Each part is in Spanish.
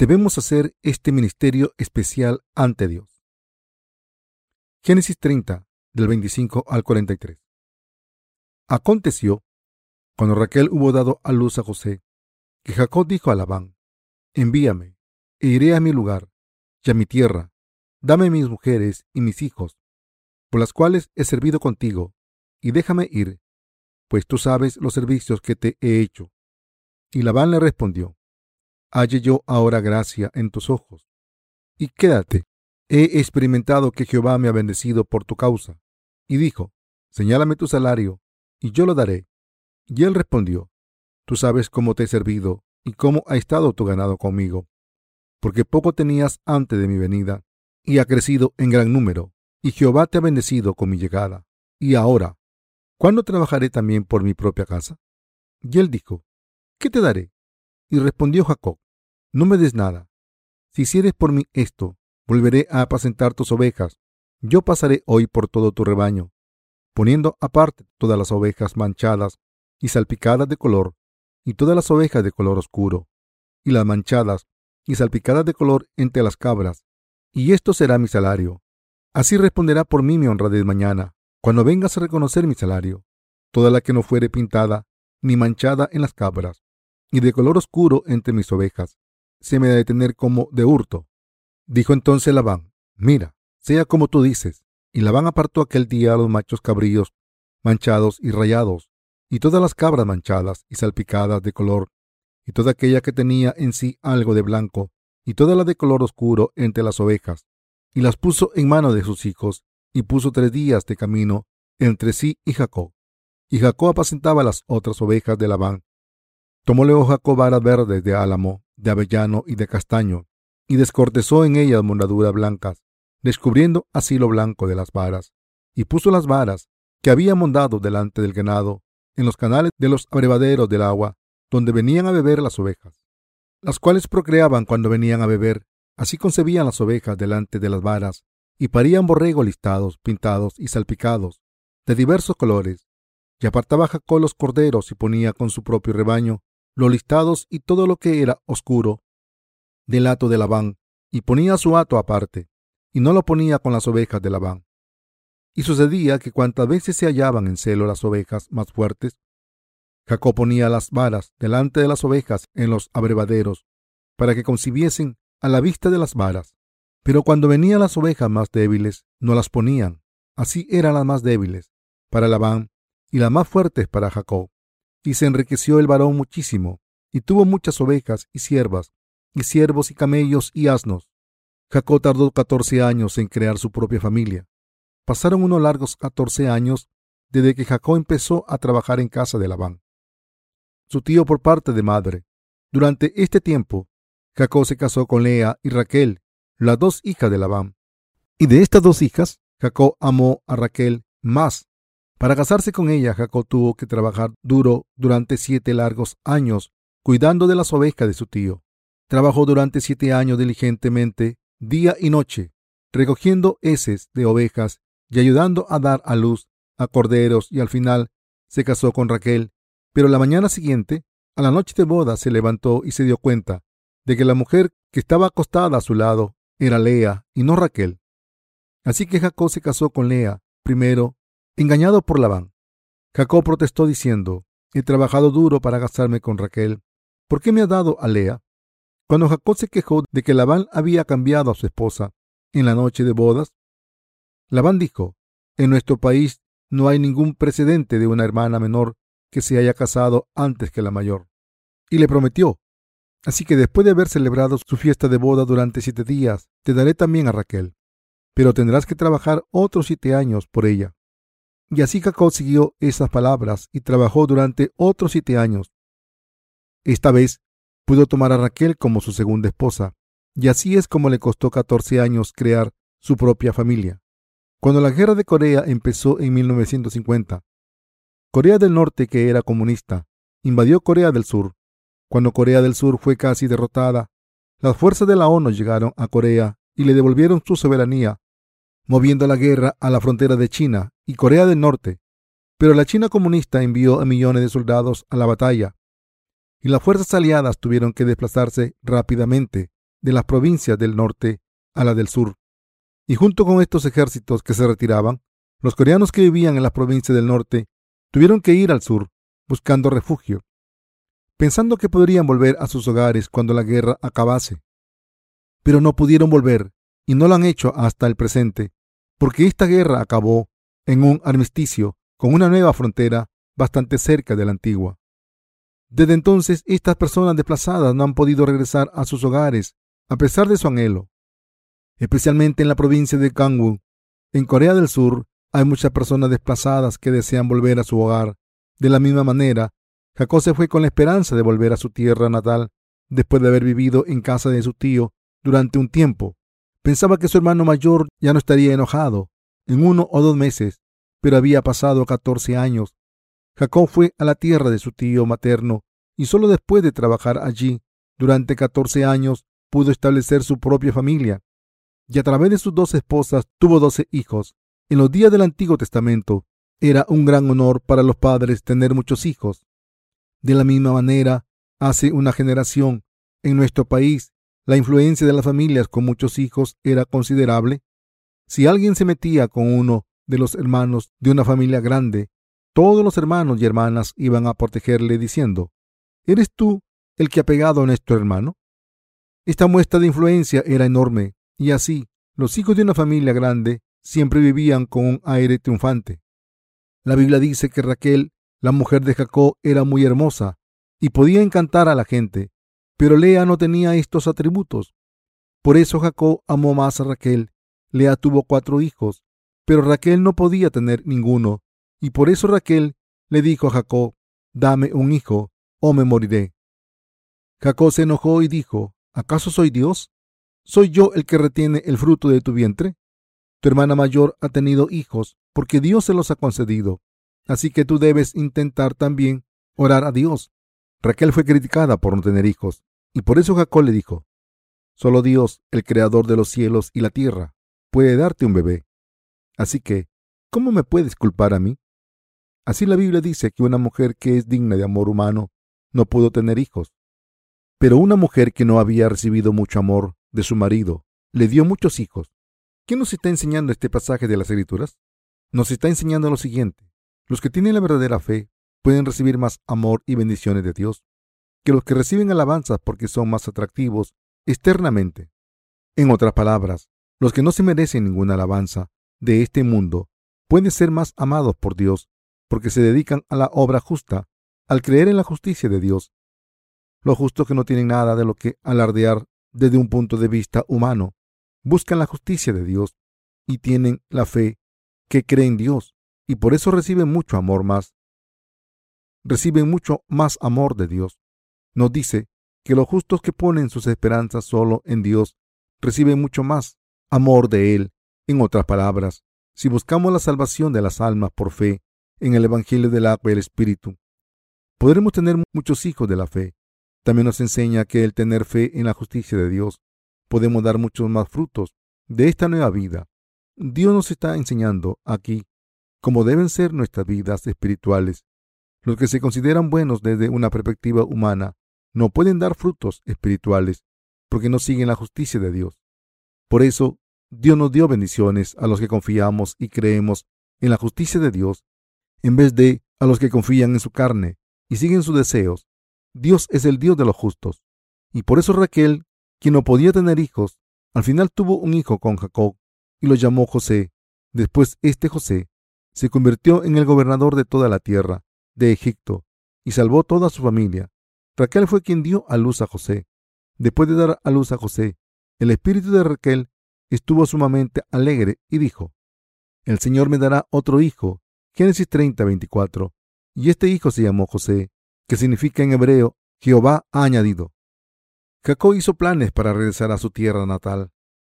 debemos hacer este ministerio especial ante Dios. Génesis 30, del 25 al 43. Aconteció, cuando Raquel hubo dado a luz a José, que Jacob dijo a Labán, envíame, e iré a mi lugar, y a mi tierra, dame mis mujeres y mis hijos, por las cuales he servido contigo, y déjame ir, pues tú sabes los servicios que te he hecho. Y Labán le respondió, halle yo ahora gracia en tus ojos, y quédate, he experimentado que Jehová me ha bendecido por tu causa. Y dijo, señálame tu salario, y yo lo daré. Y él respondió, tú sabes cómo te he servido y cómo ha estado tu ganado conmigo, porque poco tenías antes de mi venida, y ha crecido en gran número, y Jehová te ha bendecido con mi llegada. Y ahora, ¿cuándo trabajaré también por mi propia casa? Y él dijo, ¿qué te daré? Y respondió Jacob, no me des nada. Si hicieres por mí esto, volveré a apacentar tus ovejas. Yo pasaré hoy por todo tu rebaño, poniendo aparte todas las ovejas manchadas y salpicadas de color, y todas las ovejas de color oscuro, y las manchadas y salpicadas de color entre las cabras, y esto será mi salario. Así responderá por mí mi honradez mañana, cuando vengas a reconocer mi salario, toda la que no fuere pintada ni manchada en las cabras, y de color oscuro entre mis ovejas, se me ha de tener como de hurto. Dijo entonces Labán, mira, sea como tú dices. Y Labán apartó aquel día los machos cabríos, manchados y rayados, y todas las cabras manchadas y salpicadas de color, y toda aquella que tenía en sí algo de blanco, y toda la de color oscuro entre las ovejas, y las puso en mano de sus hijos, y puso tres días de camino entre sí y Jacob. Y Jacob apacentaba las otras ovejas de Labán. Tomó luego Jacob varas verdes de álamo, de avellano y de castaño, y descortezó en ellas mondaduras blancas, descubriendo así lo blanco de las varas, y puso las varas que había mondado delante del ganado en los canales de los abrevaderos del agua, donde venían a beber las ovejas, las cuales procreaban cuando venían a beber, así concebían las ovejas delante de las varas, y parían borregos listados, pintados y salpicados, de diversos colores, y apartaba Jacob los corderos y ponía con su propio rebaño los listados y todo lo que era oscuro del hato de Labán, y ponía su hato aparte, y no lo ponía con las ovejas de Labán. Y sucedía que cuantas veces se hallaban en celo las ovejas más fuertes, Jacob ponía las varas delante de las ovejas en los abrevaderos, para que concibiesen a la vista de las varas. Pero cuando venían las ovejas más débiles, no las ponían. Así eran las más débiles para Labán y las más fuertes para Jacob. Y se enriqueció el varón muchísimo, y tuvo muchas ovejas y siervas, y siervos y camellos y asnos. Jacob tardó catorce años en crear su propia familia. Pasaron unos largos catorce años desde que Jacob empezó a trabajar en casa de Labán, su tío por parte de madre. Durante este tiempo, Jacob se casó con Lea y Raquel, las dos hijas de Labán. Y de estas dos hijas, Jacob amó a Raquel más. Para casarse con ella, Jacob tuvo que trabajar duro durante siete largos años, cuidando de las ovejas de su tío. Trabajó durante siete años diligentemente, día y noche, recogiendo heces de ovejas y ayudando a dar a luz a corderos y al final se casó con Raquel. Pero la mañana siguiente, a la noche de boda, se levantó y se dio cuenta de que la mujer que estaba acostada a su lado era Lea y no Raquel. Así que Jacob se casó con Lea, primero, engañado por Labán. Jacob protestó diciendo, he trabajado duro para casarme con Raquel. ¿Por qué me ha dado a Lea? Cuando Jacob se quejó de que Labán había cambiado a su esposa en la noche de bodas, Labán dijo, en nuestro país no hay ningún precedente de una hermana menor que se haya casado antes que la mayor. Y le prometió, así que después de haber celebrado su fiesta de boda durante siete días, te daré también a Raquel, pero tendrás que trabajar otros siete años por ella. Y así Jacob siguió esas palabras y trabajó durante otros siete años. Esta vez pudo tomar a Raquel como su segunda esposa, y así es como le costó 14 años crear su propia familia. Cuando la guerra de Corea empezó en 1950, Corea del Norte, que era comunista, invadió Corea del Sur. Cuando Corea del Sur fue casi derrotada, las fuerzas de la ONU llegaron a Corea y le devolvieron su soberanía, moviendo la guerra a la frontera de China Corea del Norte. Pero la China comunista envió a millones de soldados a la batalla y las fuerzas aliadas tuvieron que desplazarse rápidamente de las provincias del norte a la del sur. Y junto con estos ejércitos que se retiraban, los coreanos que vivían en las provincias del norte tuvieron que ir al sur buscando refugio, pensando que podrían volver a sus hogares cuando la guerra acabase. Pero no pudieron volver y no lo han hecho hasta el presente, porque esta guerra acabó en un armisticio con una nueva frontera bastante cerca de la antigua. Desde entonces, estas personas desplazadas no han podido regresar a sus hogares a pesar de su anhelo. Especialmente en la provincia de Gangwon, en Corea del Sur, hay muchas personas desplazadas que desean volver a su hogar. De la misma manera, Jacob se fue con la esperanza de volver a su tierra natal después de haber vivido en casa de su tío durante un tiempo. Pensaba que su hermano mayor ya no estaría enojado en uno o dos meses, pero había pasado catorce años. Jacob fue a la tierra de su tío materno y solo después de trabajar allí durante catorce años pudo establecer su propia familia. Y a través de sus dos esposas tuvo doce hijos. En los días del Antiguo Testamento era un gran honor para los padres tener muchos hijos. De la misma manera, hace una generación, en nuestro país, la influencia de las familias con muchos hijos era considerable. Si alguien se metía con uno de los hermanos de una familia grande, todos los hermanos y hermanas iban a protegerle diciendo, ¿Eres tú el que ha pegado a nuestro hermano? Esta muestra de influencia era enorme, y así los hijos de una familia grande siempre vivían con un aire triunfante. La Biblia dice que Raquel, la mujer de Jacob, era muy hermosa y podía encantar a la gente, pero Lea no tenía estos atributos. Por eso Jacob amó más a Raquel. Lea tuvo cuatro hijos, pero Raquel no podía tener ninguno, y por eso Raquel le dijo a Jacob, dame un hijo, o me moriré. Jacob se enojó y dijo, ¿acaso soy Dios? ¿Soy yo el que retiene el fruto de tu vientre? Tu hermana mayor ha tenido hijos porque Dios se los ha concedido. Así que tú debes intentar también orar a Dios. Raquel fue criticada por no tener hijos, y por eso Jacob le dijo, Solo Dios, el creador de los cielos y la tierra, puede darte un bebé. Así que, ¿cómo me puedes culpar a mí? Así la Biblia dice que una mujer que es digna de amor humano no pudo tener hijos. Pero una mujer que no había recibido mucho amor de su marido le dio muchos hijos. ¿Qué nos está enseñando este pasaje de las Escrituras? Nos está enseñando lo siguiente. Los que tienen la verdadera fe pueden recibir más amor y bendiciones de Dios que los que reciben alabanzas porque son más atractivos externamente. En otras palabras, los que no se merecen ninguna alabanza de este mundo pueden ser más amados por Dios porque se dedican a la obra justa al creer en la justicia de Dios. Los justos que no tienen nada de lo que alardear desde un punto de vista humano buscan la justicia de Dios y tienen la fe que cree en Dios y por eso reciben mucho amor más. Reciben mucho más amor de Dios. Nos dice que los justos que ponen sus esperanzas solo en Dios reciben mucho más amor de Él. En otras palabras, si buscamos la salvación de las almas por fe en el Evangelio del agua y el Espíritu, podremos tener muchos hijos de la fe. También nos enseña que el tener fe en la justicia de Dios podemos dar muchos más frutos de esta nueva vida. Dios nos está enseñando aquí cómo deben ser nuestras vidas espirituales. Los que se consideran buenos desde una perspectiva humana no pueden dar frutos espirituales porque no siguen la justicia de Dios. Por eso, Dios nos dio bendiciones a los que confiamos y creemos en la justicia de Dios, en vez de a los que confían en su carne y siguen sus deseos. Dios es el Dios de los justos. Y por eso Raquel, quien no podía tener hijos, al final tuvo un hijo con Jacob y lo llamó José. Después este José se convirtió en el gobernador de toda la tierra de Egipto y salvó toda su familia. Raquel fue quien dio a luz a José. Después de dar a luz a José, el espíritu de Raquel estuvo sumamente alegre y dijo, El Señor me dará otro hijo. Génesis 30, 24. Y este hijo se llamó José, que significa en hebreo Jehová ha añadido. Jacob hizo planes para regresar a su tierra natal.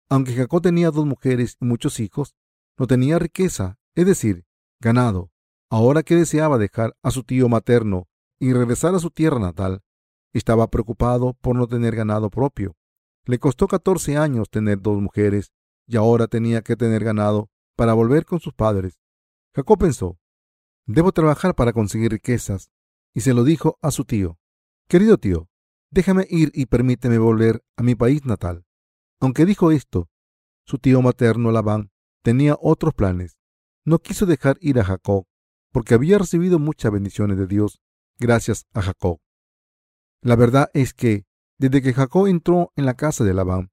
Aunque Jacob tenía dos mujeres y muchos hijos, no tenía riqueza, es decir, ganado. Ahora que deseaba dejar a su tío materno y regresar a su tierra natal, estaba preocupado por no tener ganado propio. Le costó 14 años tener dos mujeres y ahora tenía que tener ganado para volver con sus padres. Jacob pensó, debo trabajar para conseguir riquezas, y se lo dijo a su tío. Querido tío, déjame ir y permíteme volver a mi país natal. Aunque dijo esto, su tío materno Labán tenía otros planes. No quiso dejar ir a Jacob, porque había recibido muchas bendiciones de Dios gracias a Jacob. La verdad es que, desde que Jacob entró en la casa de Labán,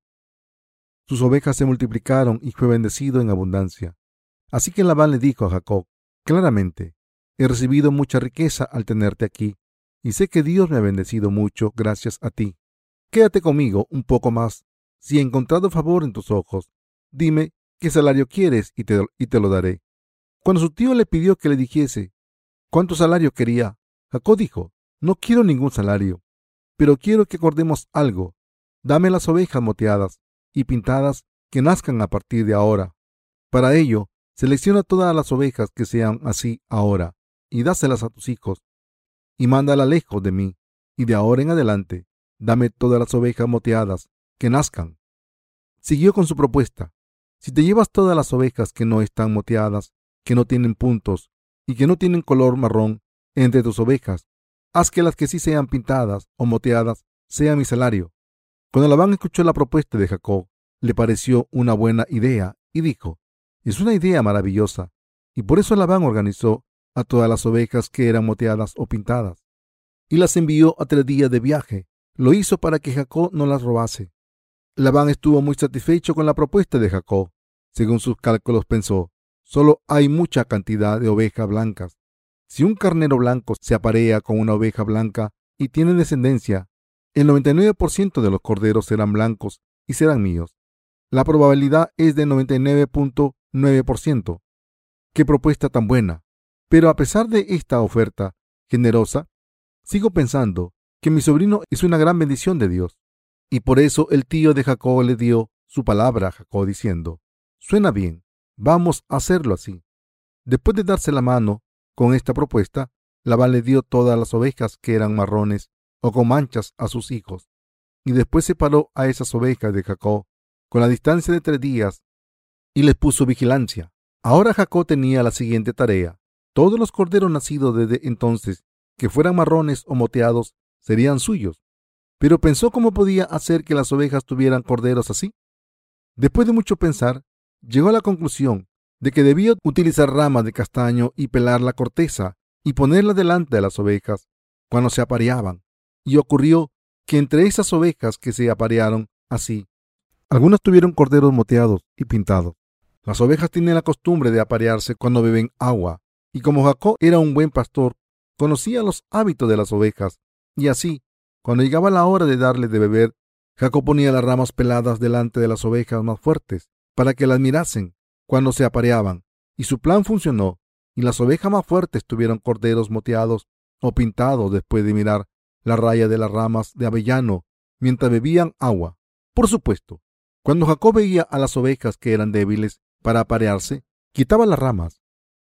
sus ovejas se multiplicaron y fue bendecido en abundancia. Así que Labán le dijo a Jacob, claramente, he recibido mucha riqueza al tenerte aquí, y sé que Dios me ha bendecido mucho gracias a ti. Quédate conmigo un poco más. Si he encontrado favor en tus ojos, dime qué salario quieres y te, y te lo daré. Cuando su tío le pidió que le dijese cuánto salario quería, Jacob dijo, no quiero ningún salario, pero quiero que acordemos algo. Dame las ovejas moteadas y pintadas que nazcan a partir de ahora. Para ello, selecciona todas las ovejas que sean así ahora y dáselas a tus hijos y mándala lejos de mí. Y de ahora en adelante, dame todas las ovejas moteadas que nazcan. Siguió con su propuesta. Si te llevas todas las ovejas que no están moteadas, que no tienen puntos y que no tienen color marrón entre tus ovejas, haz que las que sí sean pintadas o moteadas sean mi salario. Cuando Labán escuchó la propuesta de Jacob, le pareció una buena idea y dijo, es una idea maravillosa. Y por eso Labán organizó a todas las ovejas que eran moteadas o pintadas, y las envió a tres días de viaje. Lo hizo para que Jacob no las robase. Labán estuvo muy satisfecho con la propuesta de Jacob. Según sus cálculos pensó, solo hay mucha cantidad de ovejas blancas. Si un carnero blanco se aparea con una oveja blanca y tiene descendencia, el 99% de los corderos serán blancos y serán míos. La probabilidad es de 99.9%. Qué propuesta tan buena. Pero a pesar de esta oferta generosa, sigo pensando que mi sobrino es una gran bendición de Dios. Y por eso el tío de Jacob le dio su palabra a Jacob diciendo, suena bien, vamos a hacerlo así. Después de darse la mano con esta propuesta, Labán le dio todas las ovejas que eran marrones o con manchas a sus hijos. Y después separó a esas ovejas de Jacob con la distancia de tres días y les puso vigilancia. Ahora Jacob tenía la siguiente tarea. Todos los corderos nacidos desde entonces, que fueran marrones o moteados, serían suyos. Pero pensó cómo podía hacer que las ovejas tuvieran corderos así. Después de mucho pensar, llegó a la conclusión de que debía utilizar ramas de castaño y pelar la corteza y ponerla delante de las ovejas cuando se apareaban. Y ocurrió que entre esas ovejas que se aparearon así, algunas tuvieron corderos moteados y pintados. Las ovejas tienen la costumbre de aparearse cuando beben agua, y como Jacob era un buen pastor, conocía los hábitos de las ovejas, y así, cuando llegaba la hora de darle de beber, Jacob ponía las ramas peladas delante de las ovejas más fuertes, para que las mirasen cuando se apareaban, y su plan funcionó, y las ovejas más fuertes tuvieron corderos moteados o pintados después de mirar la raya de las ramas de avellano mientras bebían agua. Por supuesto, cuando Jacob veía a las ovejas que eran débiles para aparearse, quitaba las ramas.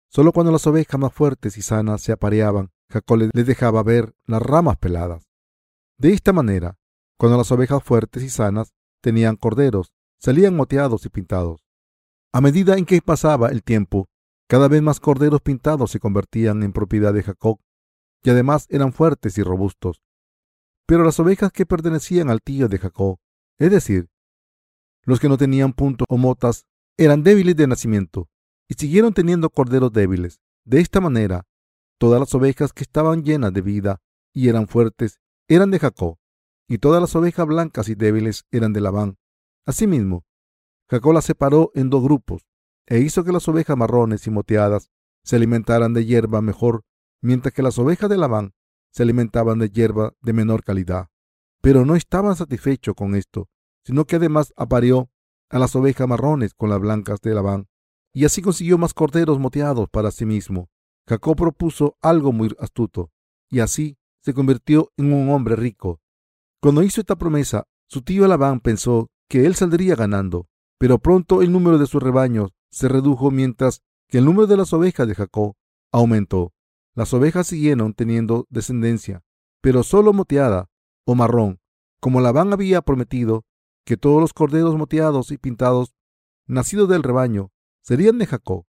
Solo cuando las ovejas más fuertes y sanas se apareaban, Jacob les dejaba ver las ramas peladas. De esta manera, cuando las ovejas fuertes y sanas tenían corderos, salían moteados y pintados. A medida en que pasaba el tiempo, cada vez más corderos pintados se convertían en propiedad de Jacob, y además eran fuertes y robustos. Pero las ovejas que pertenecían al tío de Jacob, es decir, los que no tenían puntos o motas, eran débiles de nacimiento, y siguieron teniendo corderos débiles. De esta manera, todas las ovejas que estaban llenas de vida y eran fuertes eran de Jacob, y todas las ovejas blancas y débiles eran de Labán. Asimismo, Jacob las separó en dos grupos, e hizo que las ovejas marrones y moteadas se alimentaran de hierba mejor, mientras que las ovejas de Labán se alimentaban de hierba de menor calidad. Pero no estaban satisfechos con esto, sino que además apareó a las ovejas marrones con las blancas de Labán, y así consiguió más corderos moteados para sí mismo. Jacob propuso algo muy astuto, y así se convirtió en un hombre rico. Cuando hizo esta promesa, su tío Labán pensó que él saldría ganando, pero pronto el número de sus rebaños se redujo mientras que el número de las ovejas de Jacob aumentó. Las ovejas siguieron teniendo descendencia, pero solo moteada o marrón, como Labán había prometido que todos los corderos moteados y pintados nacidos del rebaño serían de Jacob.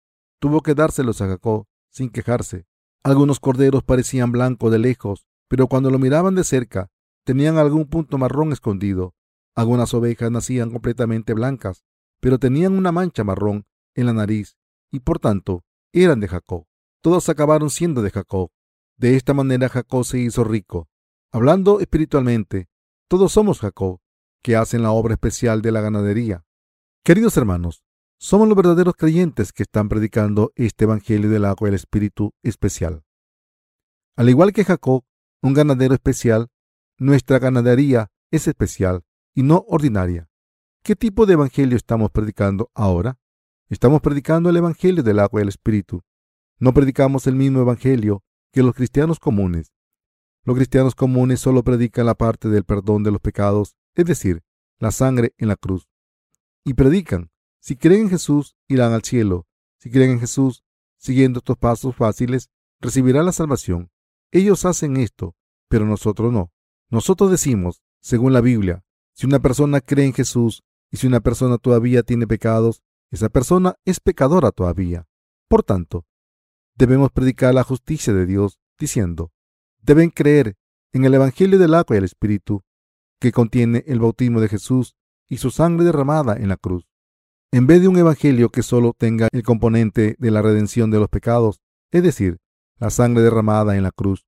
Tuvo que dárselos a Jacob sin quejarse. Algunos corderos parecían blancos de lejos, pero cuando lo miraban de cerca, tenían algún punto marrón escondido. Algunas ovejas nacían completamente blancas, pero tenían una mancha marrón en la nariz y por tanto eran de Jacob. Todos acabaron siendo de Jacob. De esta manera Jacob se hizo rico. Hablando espiritualmente, todos somos Jacob, que hacen la obra especial de la ganadería. Queridos hermanos, somos los verdaderos creyentes que están predicando este Evangelio del agua y el Espíritu especial. Al igual que Jacob, un ganadero especial, nuestra ganadería es especial y no ordinaria. ¿Qué tipo de Evangelio estamos predicando ahora? Estamos predicando el Evangelio del agua y el Espíritu. No predicamos el mismo Evangelio que los cristianos comunes. Los cristianos comunes solo predican la parte del perdón de los pecados, es decir, la sangre en la cruz. Y predican, si creen en Jesús, irán al cielo. Si creen en Jesús, siguiendo estos pasos fáciles, recibirán la salvación. Ellos hacen esto, pero nosotros no. Nosotros decimos, según la Biblia, si una persona cree en Jesús y si una persona todavía tiene pecados, esa persona es pecadora todavía. Por tanto, debemos predicar la justicia de Dios diciendo, deben creer en el Evangelio del agua y el Espíritu, que contiene el bautismo de Jesús y su sangre derramada en la cruz. En vez de un Evangelio que solo tenga el componente de la redención de los pecados, es decir, la sangre derramada en la cruz,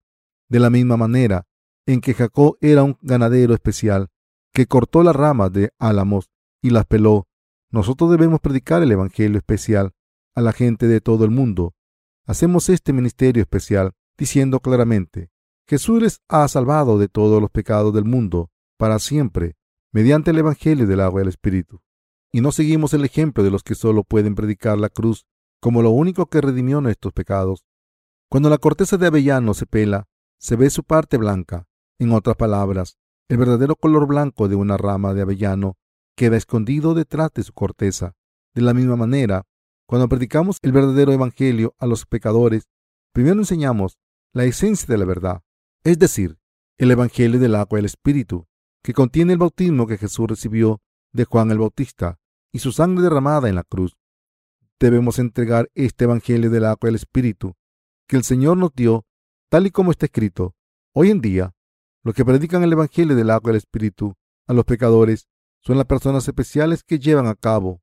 de la misma manera en que Jacob era un ganadero especial que cortó las ramas de álamos y las peló, nosotros debemos predicar el Evangelio especial a la gente de todo el mundo. Hacemos este ministerio especial diciendo claramente, Jesús les ha salvado de todos los pecados del mundo para siempre, mediante el Evangelio del agua y el Espíritu. Y no seguimos el ejemplo de los que solo pueden predicar la cruz como lo único que redimió nuestros pecados. Cuando la corteza de avellano se pela, se ve su parte blanca. En otras palabras, el verdadero color blanco de una rama de avellano queda escondido detrás de su corteza. De la misma manera, cuando predicamos el verdadero evangelio a los pecadores, primero enseñamos la esencia de la verdad, es decir, el evangelio del agua y el espíritu, que contiene el bautismo que Jesús recibió de Juan el Bautista y su sangre derramada en la cruz. Debemos entregar este evangelio del agua y el espíritu que el Señor nos dio, tal y como está escrito. Hoy en día, los que predican el evangelio del agua y el espíritu a los pecadores son las personas especiales que llevan a cabo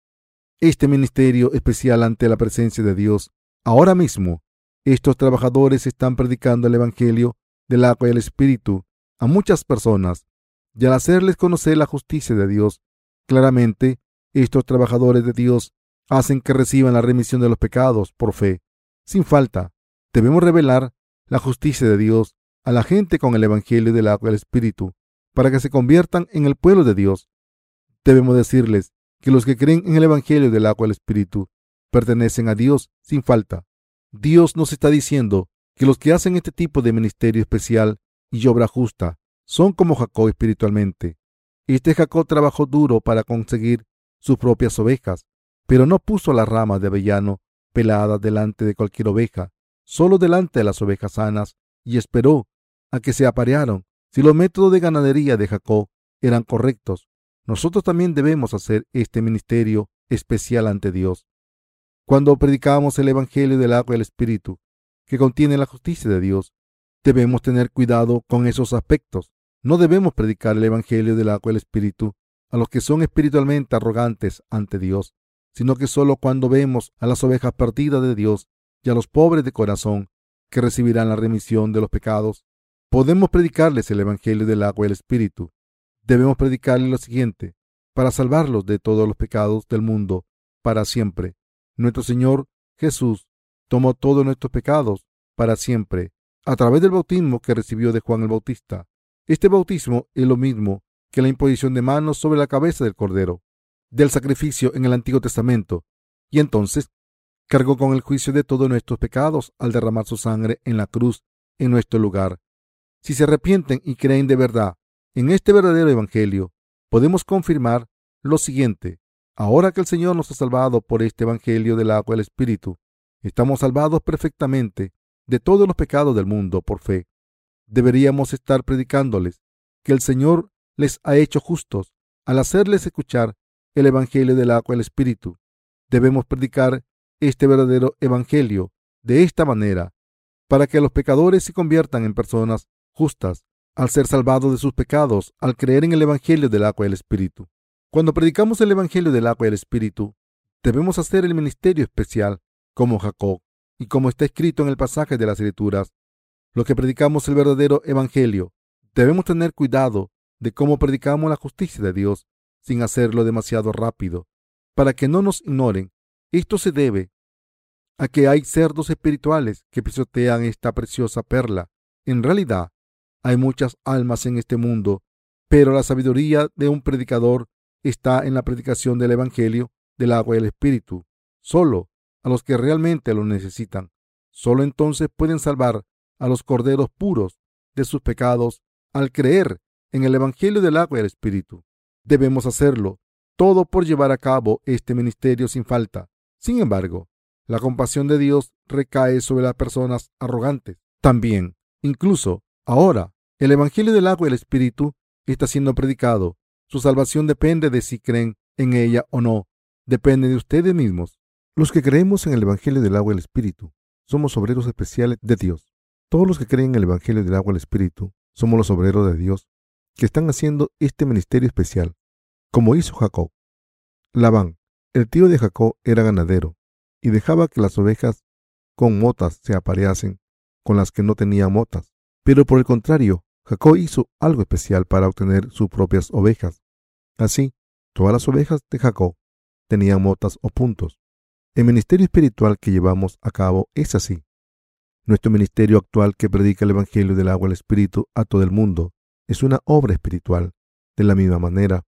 este ministerio especial ante la presencia de Dios. Ahora mismo, estos trabajadores están predicando el Evangelio del agua y el Espíritu a muchas personas y al hacerles conocer la justicia de Dios, claramente estos trabajadores de Dios hacen que reciban la remisión de los pecados por fe. Sin falta, debemos revelar la justicia de Dios a la gente con el Evangelio del agua y el Espíritu, para que se conviertan en el pueblo de Dios Debemos decirles que los que creen en el Evangelio del agua y Espíritu pertenecen a Dios sin falta. Dios nos está diciendo que los que hacen este tipo de ministerio especial y obra justa son como Jacob espiritualmente. Este Jacob trabajó duro para conseguir sus propias ovejas, pero no puso las ramas de avellano peladas delante de cualquier oveja, solo delante de las ovejas sanas, y esperó a que se aparearon. Si los métodos de ganadería de Jacob eran correctos, nosotros también debemos hacer este ministerio especial ante Dios. Cuando predicamos el Evangelio del agua y el Espíritu, que contiene la justicia de Dios, debemos tener cuidado con esos aspectos. No debemos predicar el Evangelio del agua y el Espíritu a los que son espiritualmente arrogantes ante Dios, sino que solo cuando vemos a las ovejas perdidas de Dios y a los pobres de corazón que recibirán la remisión de los pecados, podemos predicarles el Evangelio del agua y el Espíritu debemos predicarle lo siguiente, para salvarlos de todos los pecados del mundo para siempre. Nuestro Señor Jesús tomó todos nuestros pecados para siempre a través del bautismo que recibió de Juan el Bautista. Este bautismo es lo mismo que la imposición de manos sobre la cabeza del Cordero, del sacrificio en el Antiguo Testamento, y entonces cargó con el juicio de todos nuestros pecados al derramar su sangre en la cruz en nuestro lugar. Si se arrepienten y creen de verdad en este verdadero Evangelio podemos confirmar lo siguiente. Ahora que el Señor nos ha salvado por este Evangelio del agua y el Espíritu, estamos salvados perfectamente de todos los pecados del mundo por fe. Deberíamos estar predicándoles que el Señor les ha hecho justos al hacerles escuchar el Evangelio del agua y el Espíritu. Debemos predicar este verdadero Evangelio de esta manera para que los pecadores se conviertan en personas justas al ser salvado de sus pecados al creer en el Evangelio del agua y el Espíritu. Cuando predicamos el Evangelio del agua y el Espíritu, debemos hacer el ministerio especial como Jacob y como está escrito en el pasaje de las Escrituras. Los que predicamos el verdadero Evangelio debemos tener cuidado de cómo predicamos la justicia de Dios sin hacerlo demasiado rápido, para que no nos ignoren. Esto se debe a que hay cerdos espirituales que pisotean esta preciosa perla. En realidad, hay muchas almas en este mundo, pero la sabiduría de un predicador está en la predicación del Evangelio del agua y el Espíritu. Solo a los que realmente lo necesitan. Solo entonces pueden salvar a los corderos puros de sus pecados al creer en el Evangelio del agua y el Espíritu. Debemos hacerlo todo por llevar a cabo este ministerio sin falta. Sin embargo, la compasión de Dios recae sobre las personas arrogantes. También, incluso ahora, el Evangelio del agua y el Espíritu está siendo predicado. Su salvación depende de si creen en ella o no. Depende de ustedes mismos. Los que creemos en el Evangelio del agua y el Espíritu somos obreros especiales de Dios. Todos los que creen en el Evangelio del agua y el Espíritu somos los obreros de Dios que están haciendo este ministerio especial, como hizo Jacob. Labán, el tío de Jacob, era ganadero y dejaba que las ovejas con motas se apareasen con las que no tenían motas. Pero por el contrario, Jacob hizo algo especial para obtener sus propias ovejas. Así, todas las ovejas de Jacob tenían motas o puntos. El ministerio espiritual que llevamos a cabo es así. Nuestro ministerio actual que predica el Evangelio del agua al Espíritu a todo el mundo es una obra espiritual. De la misma manera,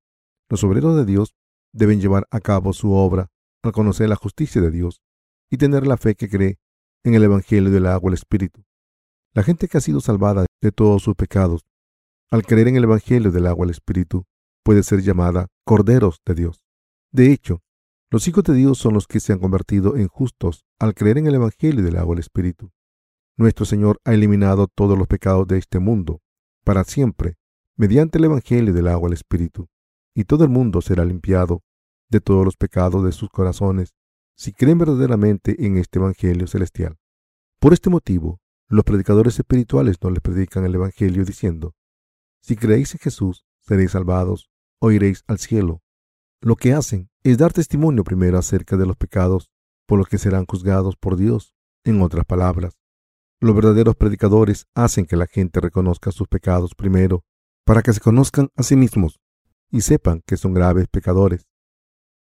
los obreros de Dios deben llevar a cabo su obra al conocer la justicia de Dios y tener la fe que cree en el Evangelio del agua al Espíritu. La gente que ha sido salvada de todos sus pecados, al creer en el Evangelio del agua al Espíritu, puede ser llamada corderos de Dios. De hecho, los hijos de Dios son los que se han convertido en justos al creer en el Evangelio del agua al Espíritu. Nuestro Señor ha eliminado todos los pecados de este mundo para siempre mediante el Evangelio del agua al Espíritu, y todo el mundo será limpiado de todos los pecados de sus corazones si creen verdaderamente en este Evangelio celestial. Por este motivo, los predicadores espirituales no les predican el Evangelio diciendo, si creéis en Jesús, seréis salvados o iréis al cielo. Lo que hacen es dar testimonio primero acerca de los pecados por los que serán juzgados por Dios. En otras palabras, los verdaderos predicadores hacen que la gente reconozca sus pecados primero, para que se conozcan a sí mismos y sepan que son graves pecadores.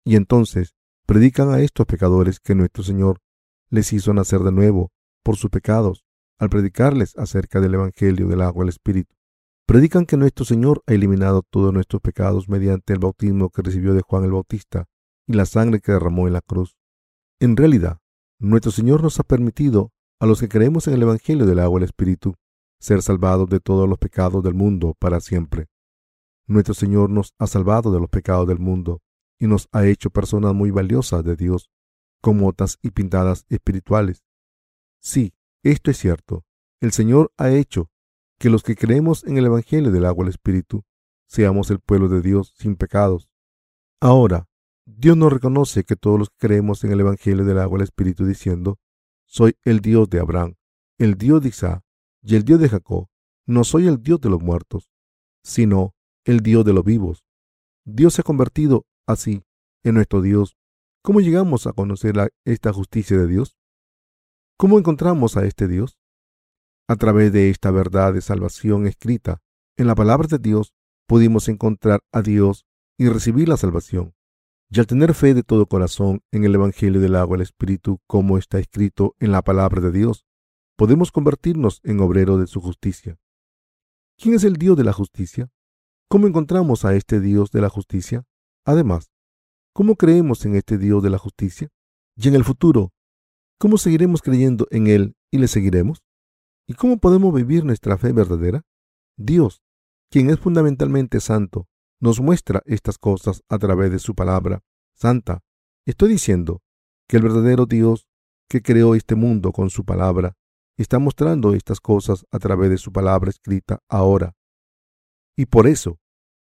Y entonces predican a estos pecadores que nuestro Señor les hizo nacer de nuevo por sus pecados, al predicarles acerca del Evangelio del agua y el Espíritu. Predican que nuestro Señor ha eliminado todos nuestros pecados mediante el bautismo que recibió de Juan el Bautista y la sangre que derramó en la cruz. En realidad, nuestro Señor nos ha permitido a los que creemos en el Evangelio del agua y el Espíritu, ser salvados de todos los pecados del mundo para siempre. Nuestro Señor nos ha salvado de los pecados del mundo y nos ha hecho personas muy valiosas de Dios, con motas y pintadas espirituales. Sí, esto es cierto. El Señor ha hecho que los que creemos en el Evangelio del agua el Espíritu seamos el pueblo de Dios sin pecados. Ahora, Dios nos reconoce que todos los que creemos en el Evangelio del agua el Espíritu diciendo, soy el Dios de Abraham, el Dios de Isaac y el Dios de Jacob. No soy el Dios de los muertos, sino el Dios de los vivos. Dios se ha convertido así en nuestro Dios. ¿Cómo llegamos a conocer esta justicia de Dios? ¿Cómo encontramos a este Dios? A través de esta verdad de salvación escrita en la palabra de Dios, pudimos encontrar a Dios y recibir la salvación. Y al tener fe de todo corazón en el Evangelio del agua y el Espíritu, como está escrito en la palabra de Dios, podemos convertirnos en obrero de su justicia. ¿Quién es el Dios de la justicia? ¿Cómo encontramos a este Dios de la justicia? Además, ¿cómo creemos en este Dios de la justicia? Y en el futuro, ¿cómo seguiremos creyendo en Él y le seguiremos? ¿Y cómo podemos vivir nuestra fe verdadera? Dios, quien es fundamentalmente santo, nos muestra estas cosas a través de su palabra santa. Estoy diciendo que el verdadero Dios que creó este mundo con su palabra está mostrando estas cosas a través de su palabra escrita ahora. Y por eso,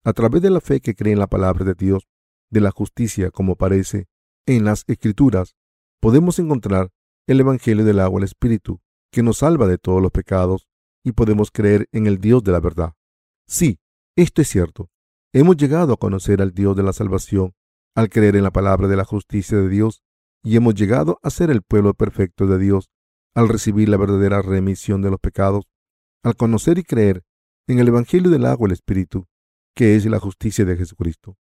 a través de la fe que cree en la palabra de Dios, de la justicia como parece en las escrituras, podemos encontrar el Evangelio del agua al Espíritu, que nos salva de todos los pecados y podemos creer en el Dios de la verdad. Sí, esto es cierto. Hemos llegado a conocer al Dios de la salvación al creer en la palabra de la justicia de Dios y hemos llegado a ser el pueblo perfecto de Dios al recibir la verdadera remisión de los pecados, al conocer y creer en el Evangelio del agua y el Espíritu, que es la justicia de Jesucristo.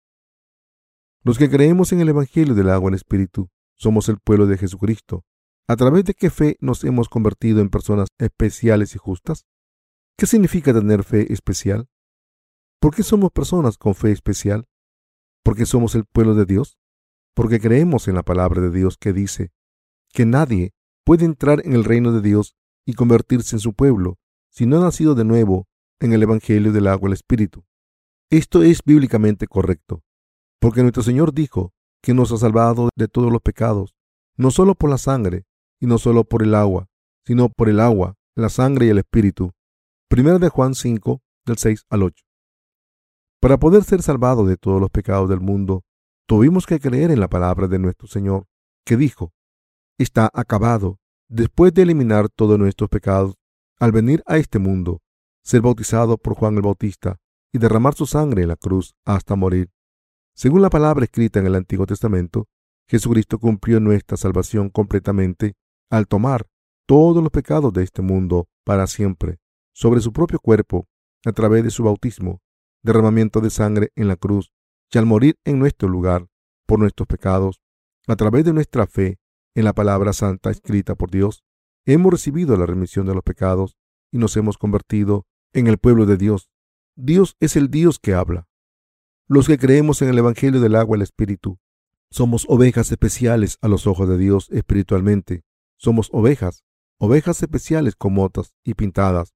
Los que creemos en el Evangelio del agua y el Espíritu somos el pueblo de Jesucristo. ¿A través de qué fe nos hemos convertido en personas especiales y justas? ¿Qué significa tener fe especial? ¿Por qué somos personas con fe especial? porque somos el pueblo de Dios, porque creemos en la palabra de Dios que dice que nadie puede entrar en el reino de Dios y convertirse en su pueblo si no ha nacido de nuevo en el Evangelio del agua el Espíritu. Esto es bíblicamente correcto, porque nuestro Señor dijo que nos ha salvado de todos los pecados, no solo por la sangre y no solo por el agua, sino por el agua, la sangre y el Espíritu. Primera de Juan 5, del 6 al 8. Para poder ser salvados de todos los pecados del mundo, tuvimos que creer en la palabra de nuestro Señor, que dijo, está acabado, después de eliminar todos nuestros pecados, al venir a este mundo, ser bautizado por Juan el Bautista y derramar su sangre en la cruz hasta morir. Según la palabra escrita en el Antiguo Testamento, Jesucristo cumplió nuestra salvación completamente al tomar todos los pecados de este mundo para siempre sobre su propio cuerpo a través de su bautismo derramamiento de sangre en la cruz y al morir en nuestro lugar por nuestros pecados, a través de nuestra fe en la palabra santa escrita por Dios, hemos recibido la remisión de los pecados y nos hemos convertido en el pueblo de Dios. Dios es el Dios que habla. Los que creemos en el Evangelio del agua y el Espíritu, somos ovejas especiales a los ojos de Dios espiritualmente. Somos ovejas, ovejas especiales con motas y pintadas.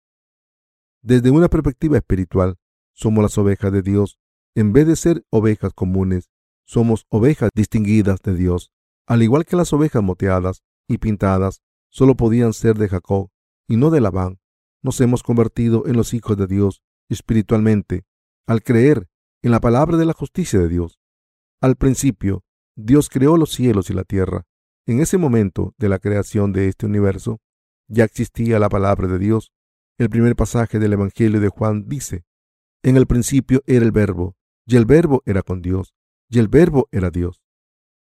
Desde una perspectiva espiritual, somos las ovejas de Dios. En vez de ser ovejas comunes, somos ovejas distinguidas de Dios. Al igual que las ovejas moteadas y pintadas solo podían ser de Jacob y no de Labán, nos hemos convertido en los hijos de Dios espiritualmente al creer en la palabra de la justicia de Dios. Al principio, Dios creó los cielos y la tierra. En ese momento de la creación de este universo, ya existía la palabra de Dios. El primer pasaje del Evangelio de Juan dice, en el principio era el verbo, y el verbo era con Dios, y el verbo era Dios.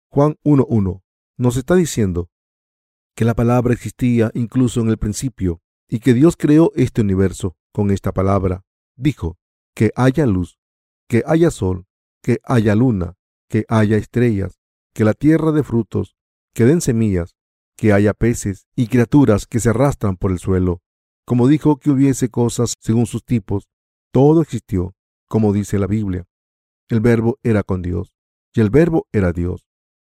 Juan 1.1 nos está diciendo que la palabra existía incluso en el principio y que Dios creó este universo con esta palabra. Dijo, que haya luz, que haya sol, que haya luna, que haya estrellas, que la tierra de frutos, que den semillas, que haya peces y criaturas que se arrastran por el suelo. Como dijo que hubiese cosas según sus tipos, todo existió, como dice la Biblia. El verbo era con Dios y el verbo era Dios.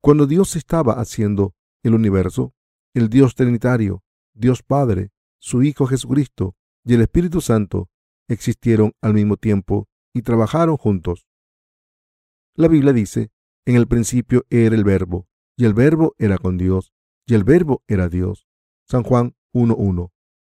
Cuando Dios estaba haciendo el universo, el Dios Trinitario, Dios Padre, su Hijo Jesucristo y el Espíritu Santo existieron al mismo tiempo y trabajaron juntos. La Biblia dice, en el principio era el verbo, y el verbo era con Dios, y el verbo era Dios. San Juan 1.1.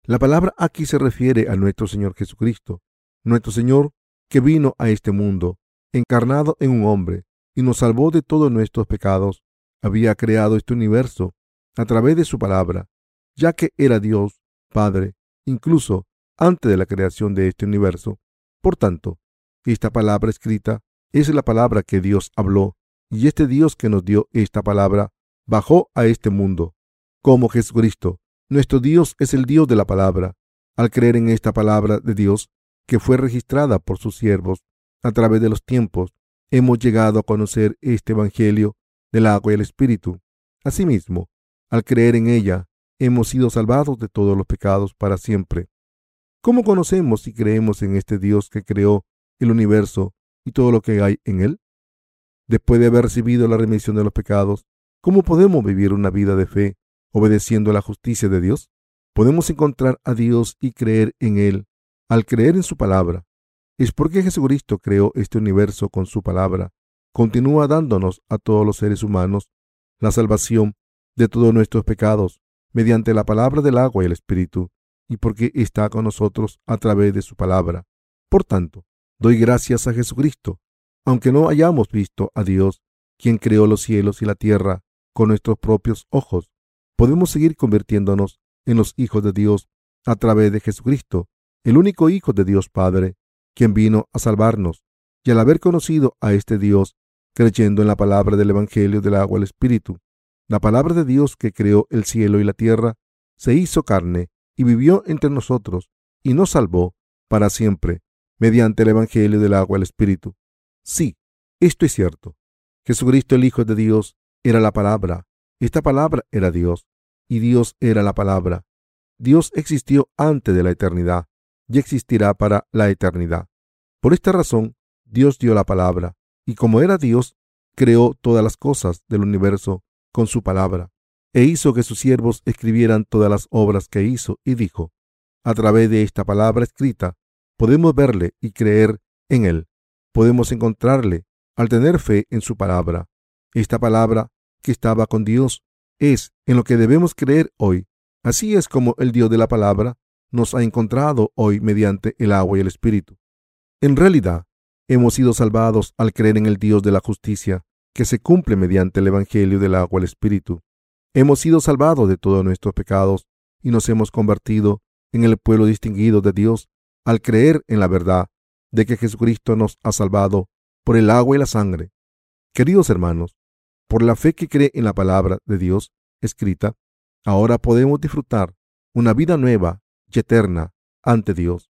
La palabra aquí se refiere a nuestro Señor Jesucristo, nuestro Señor, que vino a este mundo, encarnado en un hombre, y nos salvó de todos nuestros pecados, había creado este universo a través de su palabra, ya que era Dios, Padre, incluso antes de la creación de este universo. Por tanto, esta palabra escrita es la palabra que Dios habló, y este Dios que nos dio esta palabra bajó a este mundo. Como Jesucristo, nuestro Dios es el Dios de la palabra. Al creer en esta palabra de Dios, que fue registrada por sus siervos a través de los tiempos, hemos llegado a conocer este Evangelio del agua y el Espíritu. Asimismo, al creer en ella, hemos sido salvados de todos los pecados para siempre. ¿Cómo conocemos y creemos en este Dios que creó el universo y todo lo que hay en él? Después de haber recibido la remisión de los pecados, ¿cómo podemos vivir una vida de fe obedeciendo a la justicia de Dios? Podemos encontrar a Dios y creer en Él al creer en su palabra. Es porque Jesucristo creó este universo con su palabra. Continúa dándonos a todos los seres humanos la salvación de todos nuestros pecados mediante la palabra del agua y el Espíritu, y porque está con nosotros a través de su palabra. Por tanto, doy gracias a Jesucristo, aunque no hayamos visto a Dios, quien creó los cielos y la tierra con nuestros propios ojos. Podemos seguir convirtiéndonos en los hijos de Dios a través de Jesucristo, el único Hijo de Dios Padre, quien vino a salvarnos, y al haber conocido a este Dios, creyendo en la palabra del Evangelio del agua al Espíritu, la palabra de Dios que creó el cielo y la tierra, se hizo carne y vivió entre nosotros, y nos salvó para siempre, mediante el Evangelio del agua al Espíritu. Sí, esto es cierto. Jesucristo el Hijo de Dios era la palabra, esta palabra era Dios, y Dios era la palabra. Dios existió antes de la eternidad y existirá para la eternidad. Por esta razón, Dios dio la palabra, y como era Dios, creó todas las cosas del universo con su palabra, e hizo que sus siervos escribieran todas las obras que hizo, y dijo, a través de esta palabra escrita, podemos verle y creer en él. Podemos encontrarle al tener fe en su palabra. Esta palabra que estaba con Dios es en lo que debemos creer hoy. Así es como el Dios de la palabra nos ha encontrado hoy mediante el agua y el Espíritu. En realidad, hemos sido salvados al creer en el Dios de la justicia, que se cumple mediante el Evangelio del agua y el Espíritu. Hemos sido salvados de todos nuestros pecados y nos hemos convertido en el pueblo distinguido de Dios al creer en la verdad de que Jesucristo nos ha salvado por el agua y la sangre. Queridos hermanos, por la fe que cree en la palabra de Dios escrita, ahora podemos disfrutar una vida nueva y eterna ante Dios.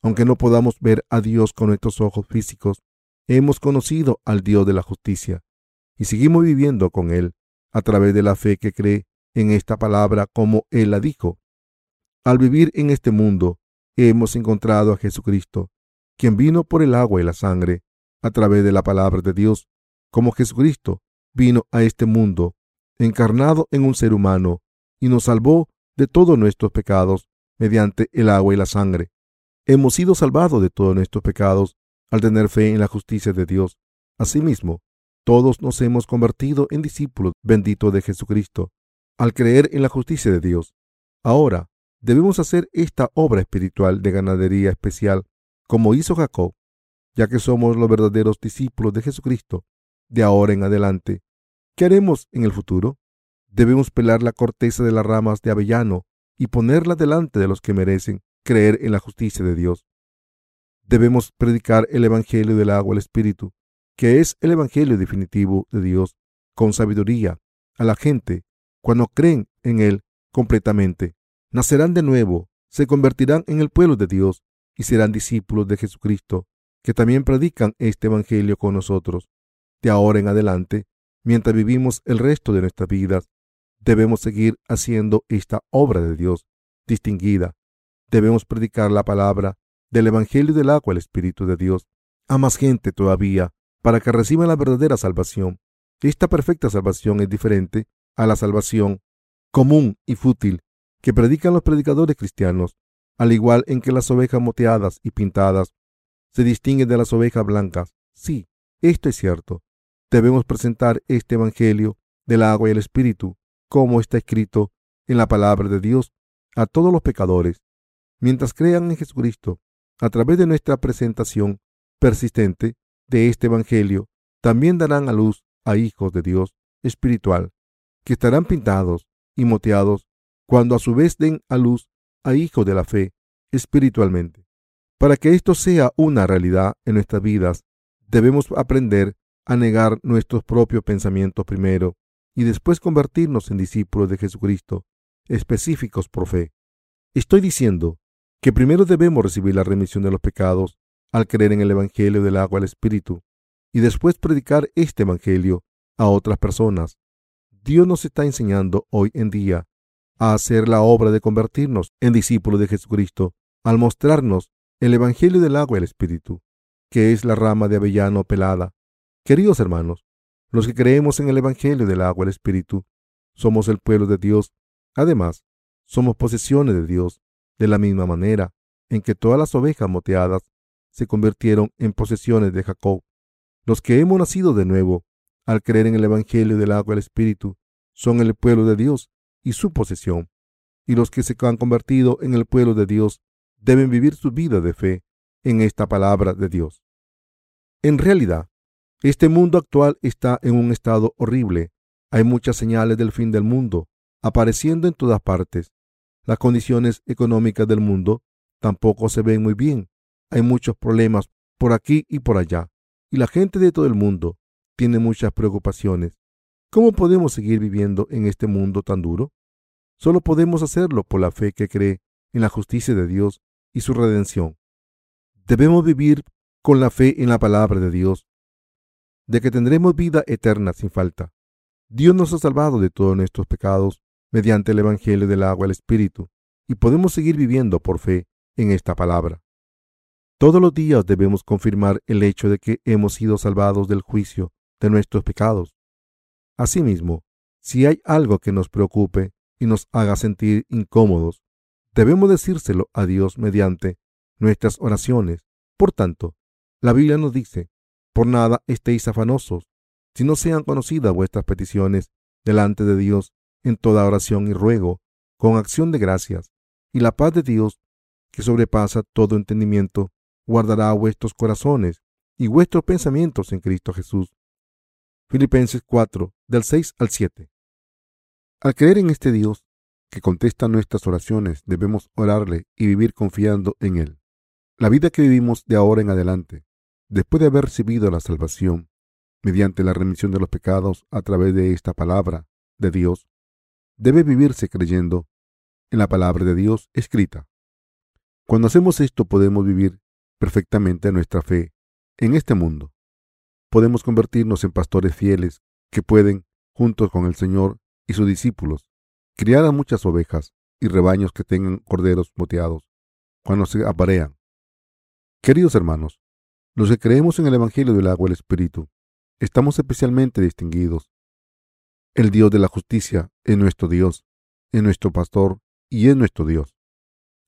Aunque no podamos ver a Dios con nuestros ojos físicos, hemos conocido al Dios de la justicia y seguimos viviendo con Él a través de la fe que cree en esta palabra como Él la dijo. Al vivir en este mundo, hemos encontrado a Jesucristo, quien vino por el agua y la sangre a través de la palabra de Dios, como Jesucristo vino a este mundo, encarnado en un ser humano, y nos salvó de todos nuestros pecados mediante el agua y la sangre. Hemos sido salvados de todos nuestros pecados al tener fe en la justicia de Dios. Asimismo, todos nos hemos convertido en discípulos benditos de Jesucristo al creer en la justicia de Dios. Ahora, debemos hacer esta obra espiritual de ganadería especial como hizo Jacob, ya que somos los verdaderos discípulos de Jesucristo de ahora en adelante. ¿Qué haremos en el futuro? Debemos pelar la corteza de las ramas de avellano y ponerla delante de los que merecen creer en la justicia de Dios. Debemos predicar el Evangelio del agua al Espíritu, que es el Evangelio definitivo de Dios, con sabiduría, a la gente, cuando creen en Él completamente nacerán de nuevo, se convertirán en el pueblo de Dios y serán discípulos de Jesucristo, que también predican este Evangelio con nosotros. De ahora en adelante, mientras vivimos el resto de nuestras vidas, debemos seguir haciendo esta obra de Dios distinguida. Debemos predicar la palabra del Evangelio del agua al Espíritu de Dios a más gente todavía para que reciban la verdadera salvación. Esta perfecta salvación es diferente a la salvación común y fútil que predican los predicadores cristianos, al igual en que las ovejas moteadas y pintadas se distinguen de las ovejas blancas. Sí, esto es cierto. Debemos presentar este Evangelio del agua y el Espíritu, como está escrito en la palabra de Dios, a todos los pecadores, mientras crean en Jesucristo, a través de nuestra presentación persistente de este Evangelio, también darán a luz a hijos de Dios espiritual, que estarán pintados y moteados cuando a su vez den a luz a hijos de la fe espiritualmente. Para que esto sea una realidad en nuestras vidas, debemos aprender a negar nuestros propios pensamientos primero y después convertirnos en discípulos de Jesucristo, específicos por fe. Estoy diciendo que primero debemos recibir la remisión de los pecados al creer en el Evangelio del agua al Espíritu y después predicar este Evangelio a otras personas. Dios nos está enseñando hoy en día a hacer la obra de convertirnos en discípulos de Jesucristo al mostrarnos el Evangelio del agua y el Espíritu, que es la rama de avellano pelada. Queridos hermanos, los que creemos en el Evangelio del agua y el Espíritu, somos el pueblo de Dios. Además, somos posesiones de Dios, de la misma manera en que todas las ovejas moteadas se convirtieron en posesiones de Jacob. Los que hemos nacido de nuevo, al creer en el Evangelio del agua y el Espíritu, son el pueblo de Dios y su posesión. Y los que se han convertido en el pueblo de Dios deben vivir su vida de fe en esta palabra de Dios. En realidad, este mundo actual está en un estado horrible. Hay muchas señales del fin del mundo apareciendo en todas partes. Las condiciones económicas del mundo tampoco se ven muy bien. Hay muchos problemas por aquí y por allá, y la gente de todo el mundo tiene muchas preocupaciones. ¿Cómo podemos seguir viviendo en este mundo tan duro? Solo podemos hacerlo por la fe que cree en la justicia de Dios y su redención. Debemos vivir con la fe en la palabra de Dios, de que tendremos vida eterna sin falta. Dios nos ha salvado de todos nuestros pecados mediante el Evangelio del agua el Espíritu, y podemos seguir viviendo por fe en esta palabra. Todos los días debemos confirmar el hecho de que hemos sido salvados del juicio de nuestros pecados. Asimismo, si hay algo que nos preocupe y nos haga sentir incómodos, debemos decírselo a Dios mediante nuestras oraciones. Por tanto, la Biblia nos dice, por nada estéis afanosos, si no sean conocidas vuestras peticiones delante de Dios en toda oración y ruego, con acción de gracias, y la paz de Dios, que sobrepasa todo entendimiento, guardará vuestros corazones y vuestros pensamientos en Cristo Jesús. Filipenses 4, del 6 al 7. Al creer en este Dios que contesta nuestras oraciones, debemos orarle y vivir confiando en Él. La vida que vivimos de ahora en adelante, después de haber recibido la salvación, mediante la remisión de los pecados a través de esta palabra de Dios, debe vivirse creyendo en la palabra de Dios escrita. Cuando hacemos esto podemos vivir perfectamente nuestra fe en este mundo. Podemos convertirnos en pastores fieles que pueden, juntos con el Señor y sus discípulos, criar a muchas ovejas y rebaños que tengan corderos moteados cuando se aparean. Queridos hermanos, los que creemos en el Evangelio del agua y el Espíritu, estamos especialmente distinguidos. El Dios de la justicia es nuestro Dios, es nuestro pastor y es nuestro Dios.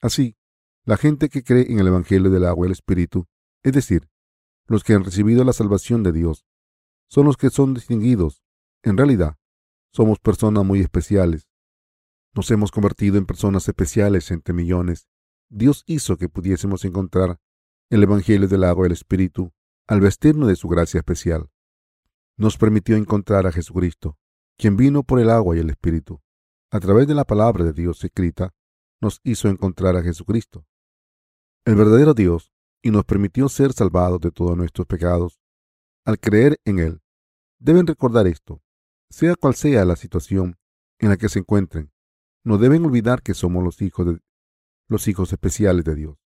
Así, la gente que cree en el Evangelio del agua y el Espíritu, es decir, los que han recibido la salvación de Dios, son los que son distinguidos. En realidad, somos personas muy especiales. Nos hemos convertido en personas especiales entre millones. Dios hizo que pudiésemos encontrar el Evangelio del agua y el Espíritu al vestirnos de su gracia especial. Nos permitió encontrar a Jesucristo, quien vino por el agua y el Espíritu. A través de la palabra de Dios escrita, nos hizo encontrar a Jesucristo el verdadero Dios y nos permitió ser salvados de todos nuestros pecados al creer en Él. Deben recordar esto, sea cual sea la situación en la que se encuentren, no deben olvidar que somos los hijos de los hijos especiales de Dios.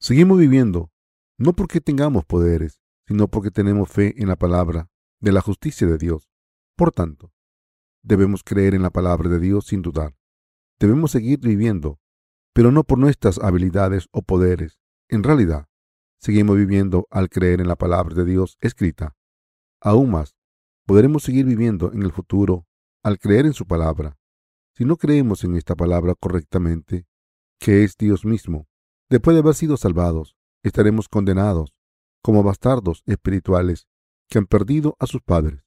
Seguimos viviendo no porque tengamos poderes, sino porque tenemos fe en la palabra de la justicia de Dios. Por tanto, debemos creer en la palabra de Dios sin dudar. Debemos seguir viviendo pero no por nuestras habilidades o poderes. En realidad, seguimos viviendo al creer en la palabra de Dios escrita. Aún más, podremos seguir viviendo en el futuro al creer en su palabra. Si no creemos en esta palabra correctamente, que es Dios mismo, después de haber sido salvados, estaremos condenados como bastardos espirituales que han perdido a sus padres.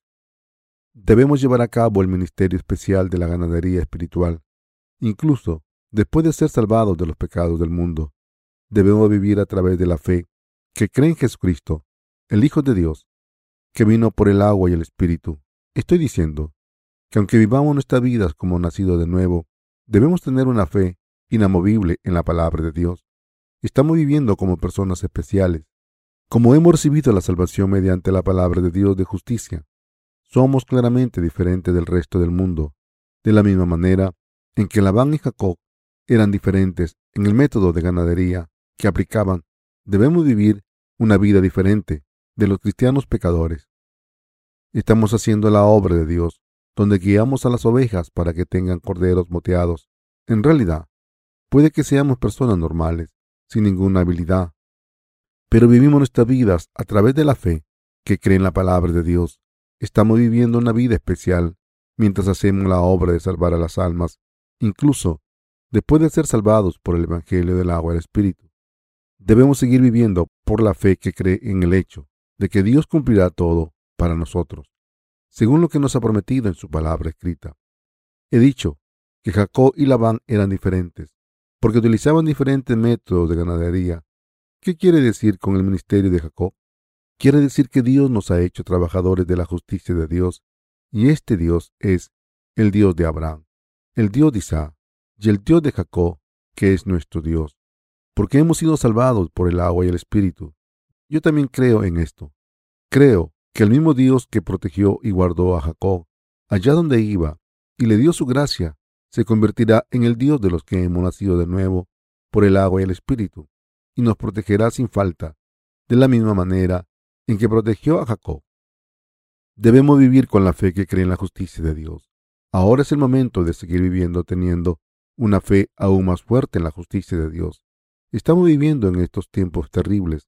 Debemos llevar a cabo el ministerio especial de la ganadería espiritual, incluso Después de ser salvados de los pecados del mundo, debemos vivir a través de la fe que cree en Jesucristo, el Hijo de Dios, que vino por el agua y el Espíritu. Estoy diciendo que aunque vivamos nuestras vidas como nacidos de nuevo, debemos tener una fe inamovible en la palabra de Dios. Estamos viviendo como personas especiales. Como hemos recibido la salvación mediante la palabra de Dios de justicia, somos claramente diferentes del resto del mundo, de la misma manera en que Labán y Jacob eran diferentes en el método de ganadería que aplicaban, debemos vivir una vida diferente de los cristianos pecadores. Estamos haciendo la obra de Dios, donde guiamos a las ovejas para que tengan corderos moteados. En realidad, puede que seamos personas normales, sin ninguna habilidad, pero vivimos nuestras vidas a través de la fe que cree en la palabra de Dios. Estamos viviendo una vida especial mientras hacemos la obra de salvar a las almas, incluso después de ser salvados por el Evangelio del agua y el Espíritu. Debemos seguir viviendo por la fe que cree en el hecho de que Dios cumplirá todo para nosotros, según lo que nos ha prometido en su palabra escrita. He dicho que Jacob y Labán eran diferentes, porque utilizaban diferentes métodos de ganadería. ¿Qué quiere decir con el ministerio de Jacob? Quiere decir que Dios nos ha hecho trabajadores de la justicia de Dios, y este Dios es el Dios de Abraham, el Dios de Isaac y el Dios de Jacob, que es nuestro Dios, porque hemos sido salvados por el agua y el Espíritu. Yo también creo en esto. Creo que el mismo Dios que protegió y guardó a Jacob allá donde iba y le dio su gracia, se convertirá en el Dios de los que hemos nacido de nuevo por el agua y el Espíritu, y nos protegerá sin falta, de la misma manera en que protegió a Jacob. Debemos vivir con la fe que cree en la justicia de Dios. Ahora es el momento de seguir viviendo teniendo una fe aún más fuerte en la justicia de Dios. Estamos viviendo en estos tiempos terribles,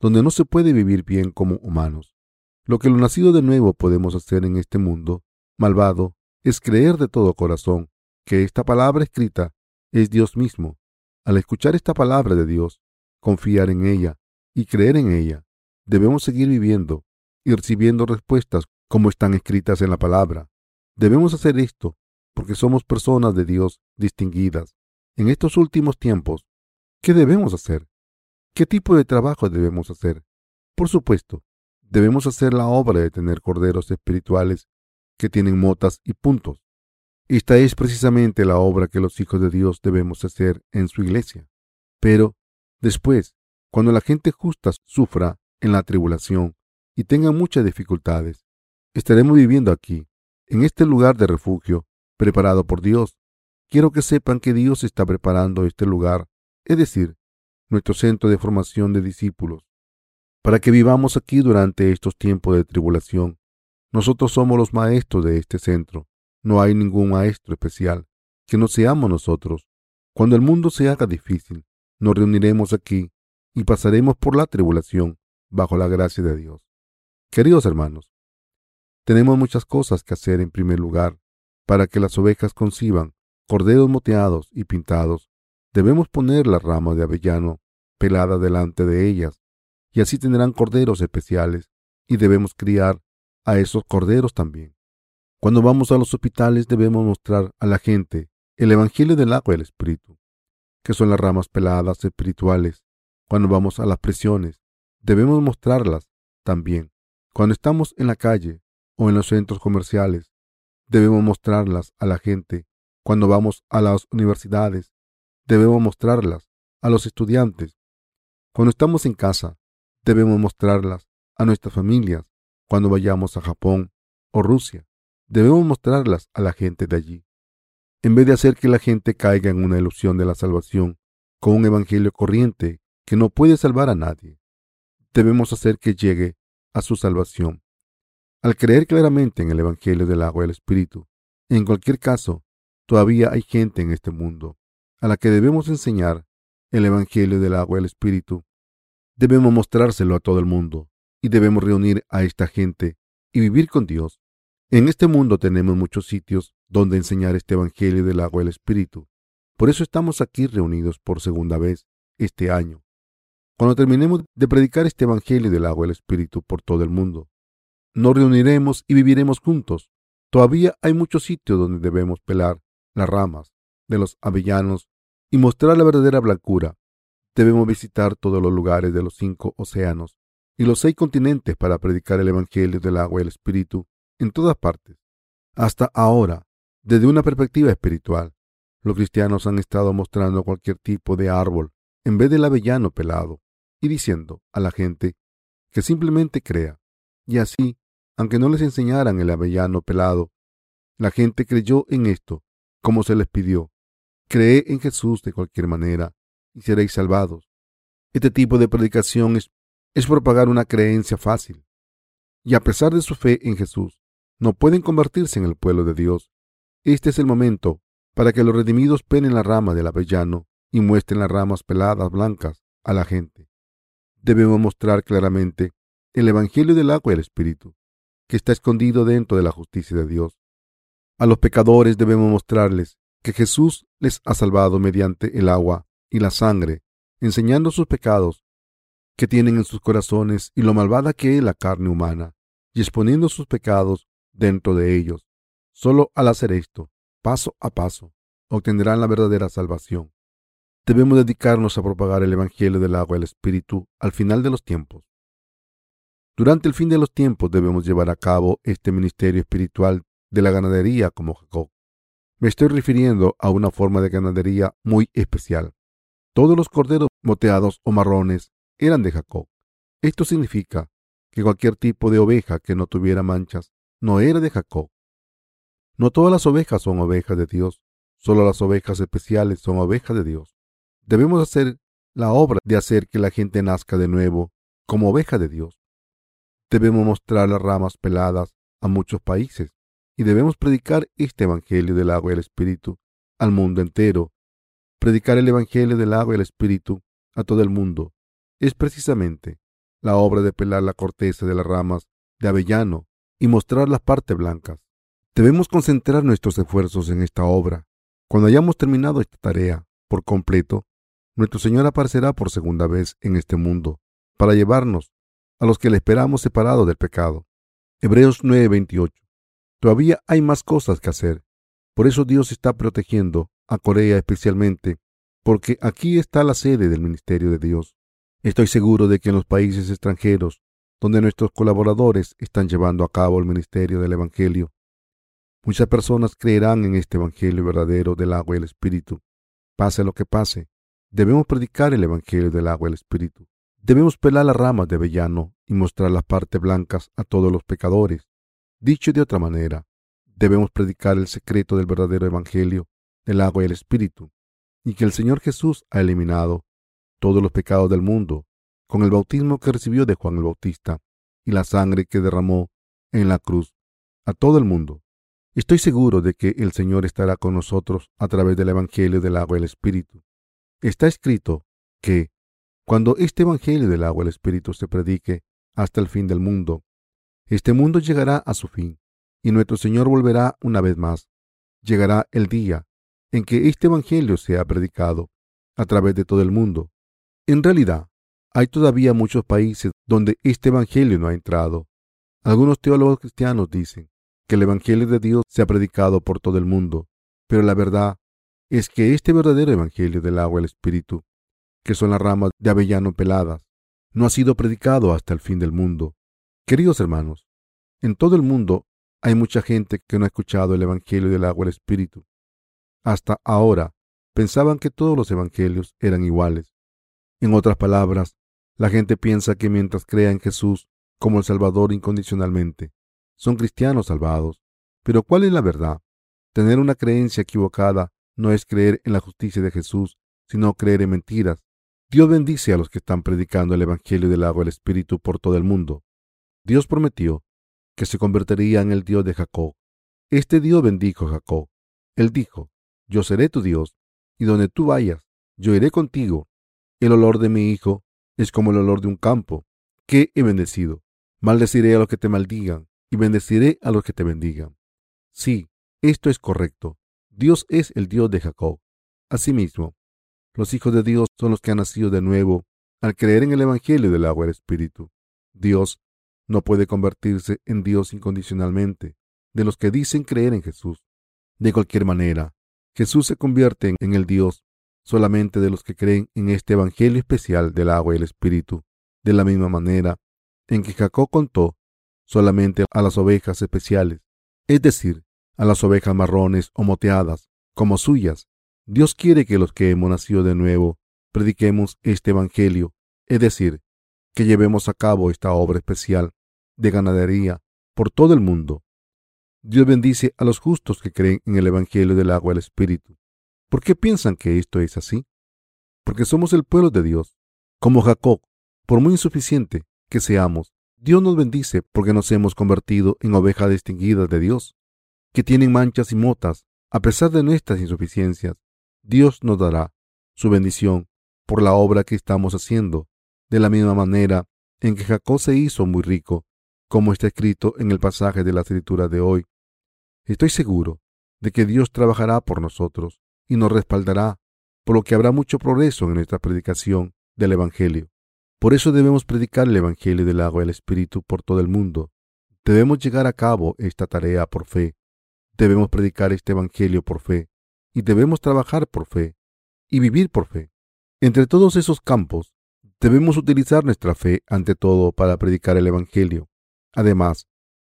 donde no se puede vivir bien como humanos. Lo que lo nacido de nuevo podemos hacer en este mundo malvado es creer de todo corazón que esta palabra escrita es Dios mismo. Al escuchar esta palabra de Dios, confiar en ella y creer en ella, debemos seguir viviendo y recibiendo respuestas como están escritas en la palabra. Debemos hacer esto porque somos personas de Dios distinguidas. En estos últimos tiempos, ¿qué debemos hacer? ¿Qué tipo de trabajo debemos hacer? Por supuesto, debemos hacer la obra de tener corderos espirituales que tienen motas y puntos. Esta es precisamente la obra que los hijos de Dios debemos hacer en su iglesia. Pero, después, cuando la gente justa sufra en la tribulación y tenga muchas dificultades, estaremos viviendo aquí, en este lugar de refugio preparado por Dios. Quiero que sepan que Dios está preparando este lugar, es decir, nuestro centro de formación de discípulos, para que vivamos aquí durante estos tiempos de tribulación. Nosotros somos los maestros de este centro. No hay ningún maestro especial que no seamos nosotros. Cuando el mundo se haga difícil, nos reuniremos aquí y pasaremos por la tribulación bajo la gracia de Dios. Queridos hermanos, tenemos muchas cosas que hacer en primer lugar para que las ovejas conciban corderos moteados y pintados. Debemos poner las ramas de avellano pelada delante de ellas, y así tendrán corderos especiales, y debemos criar a esos corderos también. Cuando vamos a los hospitales debemos mostrar a la gente el Evangelio del agua y Espíritu, que son las ramas peladas espirituales. Cuando vamos a las prisiones, debemos mostrarlas también. Cuando estamos en la calle, o en los centros comerciales. Debemos mostrarlas a la gente. Cuando vamos a las universidades, debemos mostrarlas a los estudiantes. Cuando estamos en casa, debemos mostrarlas a nuestras familias. Cuando vayamos a Japón o Rusia, debemos mostrarlas a la gente de allí. En vez de hacer que la gente caiga en una ilusión de la salvación con un evangelio corriente que no puede salvar a nadie, debemos hacer que llegue a su salvación al creer claramente en el Evangelio del agua y el Espíritu, en cualquier caso, todavía hay gente en este mundo a la que debemos enseñar el Evangelio del agua y el Espíritu. Debemos mostrárselo a todo el mundo y debemos reunir a esta gente y vivir con Dios. En este mundo tenemos muchos sitios donde enseñar este Evangelio del agua y el Espíritu. Por eso estamos aquí reunidos por segunda vez este año. Cuando terminemos de predicar este Evangelio del agua y el Espíritu por todo el mundo, nos reuniremos y viviremos juntos. Todavía hay muchos sitios donde debemos pelar las ramas de los avellanos y mostrar la verdadera blancura. Debemos visitar todos los lugares de los cinco océanos y los seis continentes para predicar el Evangelio del agua y el Espíritu en todas partes. Hasta ahora, desde una perspectiva espiritual, los cristianos han estado mostrando cualquier tipo de árbol en vez del avellano pelado y diciendo a la gente que simplemente crea y así, aunque no les enseñaran el avellano pelado, la gente creyó en esto, como se les pidió. Cree en Jesús de cualquier manera y seréis salvados. Este tipo de predicación es, es propagar una creencia fácil. Y a pesar de su fe en Jesús, no pueden convertirse en el pueblo de Dios. Este es el momento para que los redimidos penen la rama del avellano y muestren las ramas peladas blancas a la gente. Debemos mostrar claramente el Evangelio del agua y el Espíritu, que está escondido dentro de la justicia de Dios. A los pecadores debemos mostrarles que Jesús les ha salvado mediante el agua y la sangre, enseñando sus pecados que tienen en sus corazones y lo malvada que es la carne humana, y exponiendo sus pecados dentro de ellos. Solo al hacer esto, paso a paso, obtendrán la verdadera salvación. Debemos dedicarnos a propagar el Evangelio del agua y el Espíritu al final de los tiempos. Durante el fin de los tiempos debemos llevar a cabo este ministerio espiritual de la ganadería como Jacob. Me estoy refiriendo a una forma de ganadería muy especial. Todos los corderos moteados o marrones eran de Jacob. Esto significa que cualquier tipo de oveja que no tuviera manchas no era de Jacob. No todas las ovejas son ovejas de Dios, solo las ovejas especiales son ovejas de Dios. Debemos hacer la obra de hacer que la gente nazca de nuevo como oveja de Dios. Debemos mostrar las ramas peladas a muchos países y debemos predicar este Evangelio del agua y el Espíritu al mundo entero. Predicar el Evangelio del agua y el Espíritu a todo el mundo es precisamente la obra de pelar la corteza de las ramas de avellano y mostrar las partes blancas. Debemos concentrar nuestros esfuerzos en esta obra. Cuando hayamos terminado esta tarea por completo, nuestro Señor aparecerá por segunda vez en este mundo para llevarnos a los que le esperamos separados del pecado. Hebreos 9:28 Todavía hay más cosas que hacer. Por eso Dios está protegiendo a Corea especialmente, porque aquí está la sede del ministerio de Dios. Estoy seguro de que en los países extranjeros, donde nuestros colaboradores están llevando a cabo el ministerio del Evangelio, muchas personas creerán en este Evangelio verdadero del agua y el Espíritu. Pase lo que pase, debemos predicar el Evangelio del agua y el Espíritu. Debemos pelar las ramas de avellano y mostrar las partes blancas a todos los pecadores. Dicho de otra manera, debemos predicar el secreto del verdadero Evangelio, del agua y el Espíritu, y que el Señor Jesús ha eliminado todos los pecados del mundo con el bautismo que recibió de Juan el Bautista y la sangre que derramó en la cruz a todo el mundo. Estoy seguro de que el Señor estará con nosotros a través del Evangelio del agua y el Espíritu. Está escrito que, cuando este Evangelio del agua y el Espíritu se predique hasta el fin del mundo, este mundo llegará a su fin y nuestro Señor volverá una vez más. Llegará el día en que este Evangelio sea predicado a través de todo el mundo. En realidad, hay todavía muchos países donde este Evangelio no ha entrado. Algunos teólogos cristianos dicen que el Evangelio de Dios se ha predicado por todo el mundo, pero la verdad es que este verdadero Evangelio del agua y el Espíritu, que son las ramas de avellano peladas, no ha sido predicado hasta el fin del mundo. Queridos hermanos, en todo el mundo hay mucha gente que no ha escuchado el Evangelio del agua y Espíritu. Hasta ahora pensaban que todos los evangelios eran iguales. En otras palabras, la gente piensa que mientras crea en Jesús como el Salvador incondicionalmente, son cristianos salvados. Pero ¿cuál es la verdad? Tener una creencia equivocada no es creer en la justicia de Jesús, sino creer en mentiras. Dios bendice a los que están predicando el Evangelio del agua y Espíritu por todo el mundo. Dios prometió que se convertiría en el Dios de Jacob. Este Dios bendijo a Jacob. Él dijo, yo seré tu Dios, y donde tú vayas, yo iré contigo. El olor de mi hijo es como el olor de un campo, que he bendecido. Maldeciré a los que te maldigan, y bendeciré a los que te bendigan. Sí, esto es correcto. Dios es el Dios de Jacob. Asimismo, los hijos de Dios son los que han nacido de nuevo al creer en el Evangelio del agua y el Espíritu. Dios no puede convertirse en Dios incondicionalmente de los que dicen creer en Jesús. De cualquier manera, Jesús se convierte en el Dios solamente de los que creen en este Evangelio especial del agua y el Espíritu, de la misma manera en que Jacob contó solamente a las ovejas especiales, es decir, a las ovejas marrones o moteadas, como suyas. Dios quiere que los que hemos nacido de nuevo prediquemos este Evangelio, es decir, que llevemos a cabo esta obra especial de ganadería por todo el mundo. Dios bendice a los justos que creen en el Evangelio del agua y el Espíritu. ¿Por qué piensan que esto es así? Porque somos el pueblo de Dios. Como Jacob, por muy insuficiente que seamos, Dios nos bendice porque nos hemos convertido en ovejas distinguidas de Dios, que tienen manchas y motas. A pesar de nuestras insuficiencias, Dios nos dará su bendición por la obra que estamos haciendo, de la misma manera en que Jacob se hizo muy rico como está escrito en el pasaje de la escritura de hoy. Estoy seguro de que Dios trabajará por nosotros y nos respaldará, por lo que habrá mucho progreso en nuestra predicación del Evangelio. Por eso debemos predicar el Evangelio del agua y el Espíritu por todo el mundo. Debemos llegar a cabo esta tarea por fe. Debemos predicar este Evangelio por fe. Y debemos trabajar por fe. Y vivir por fe. Entre todos esos campos, debemos utilizar nuestra fe ante todo para predicar el Evangelio. Además,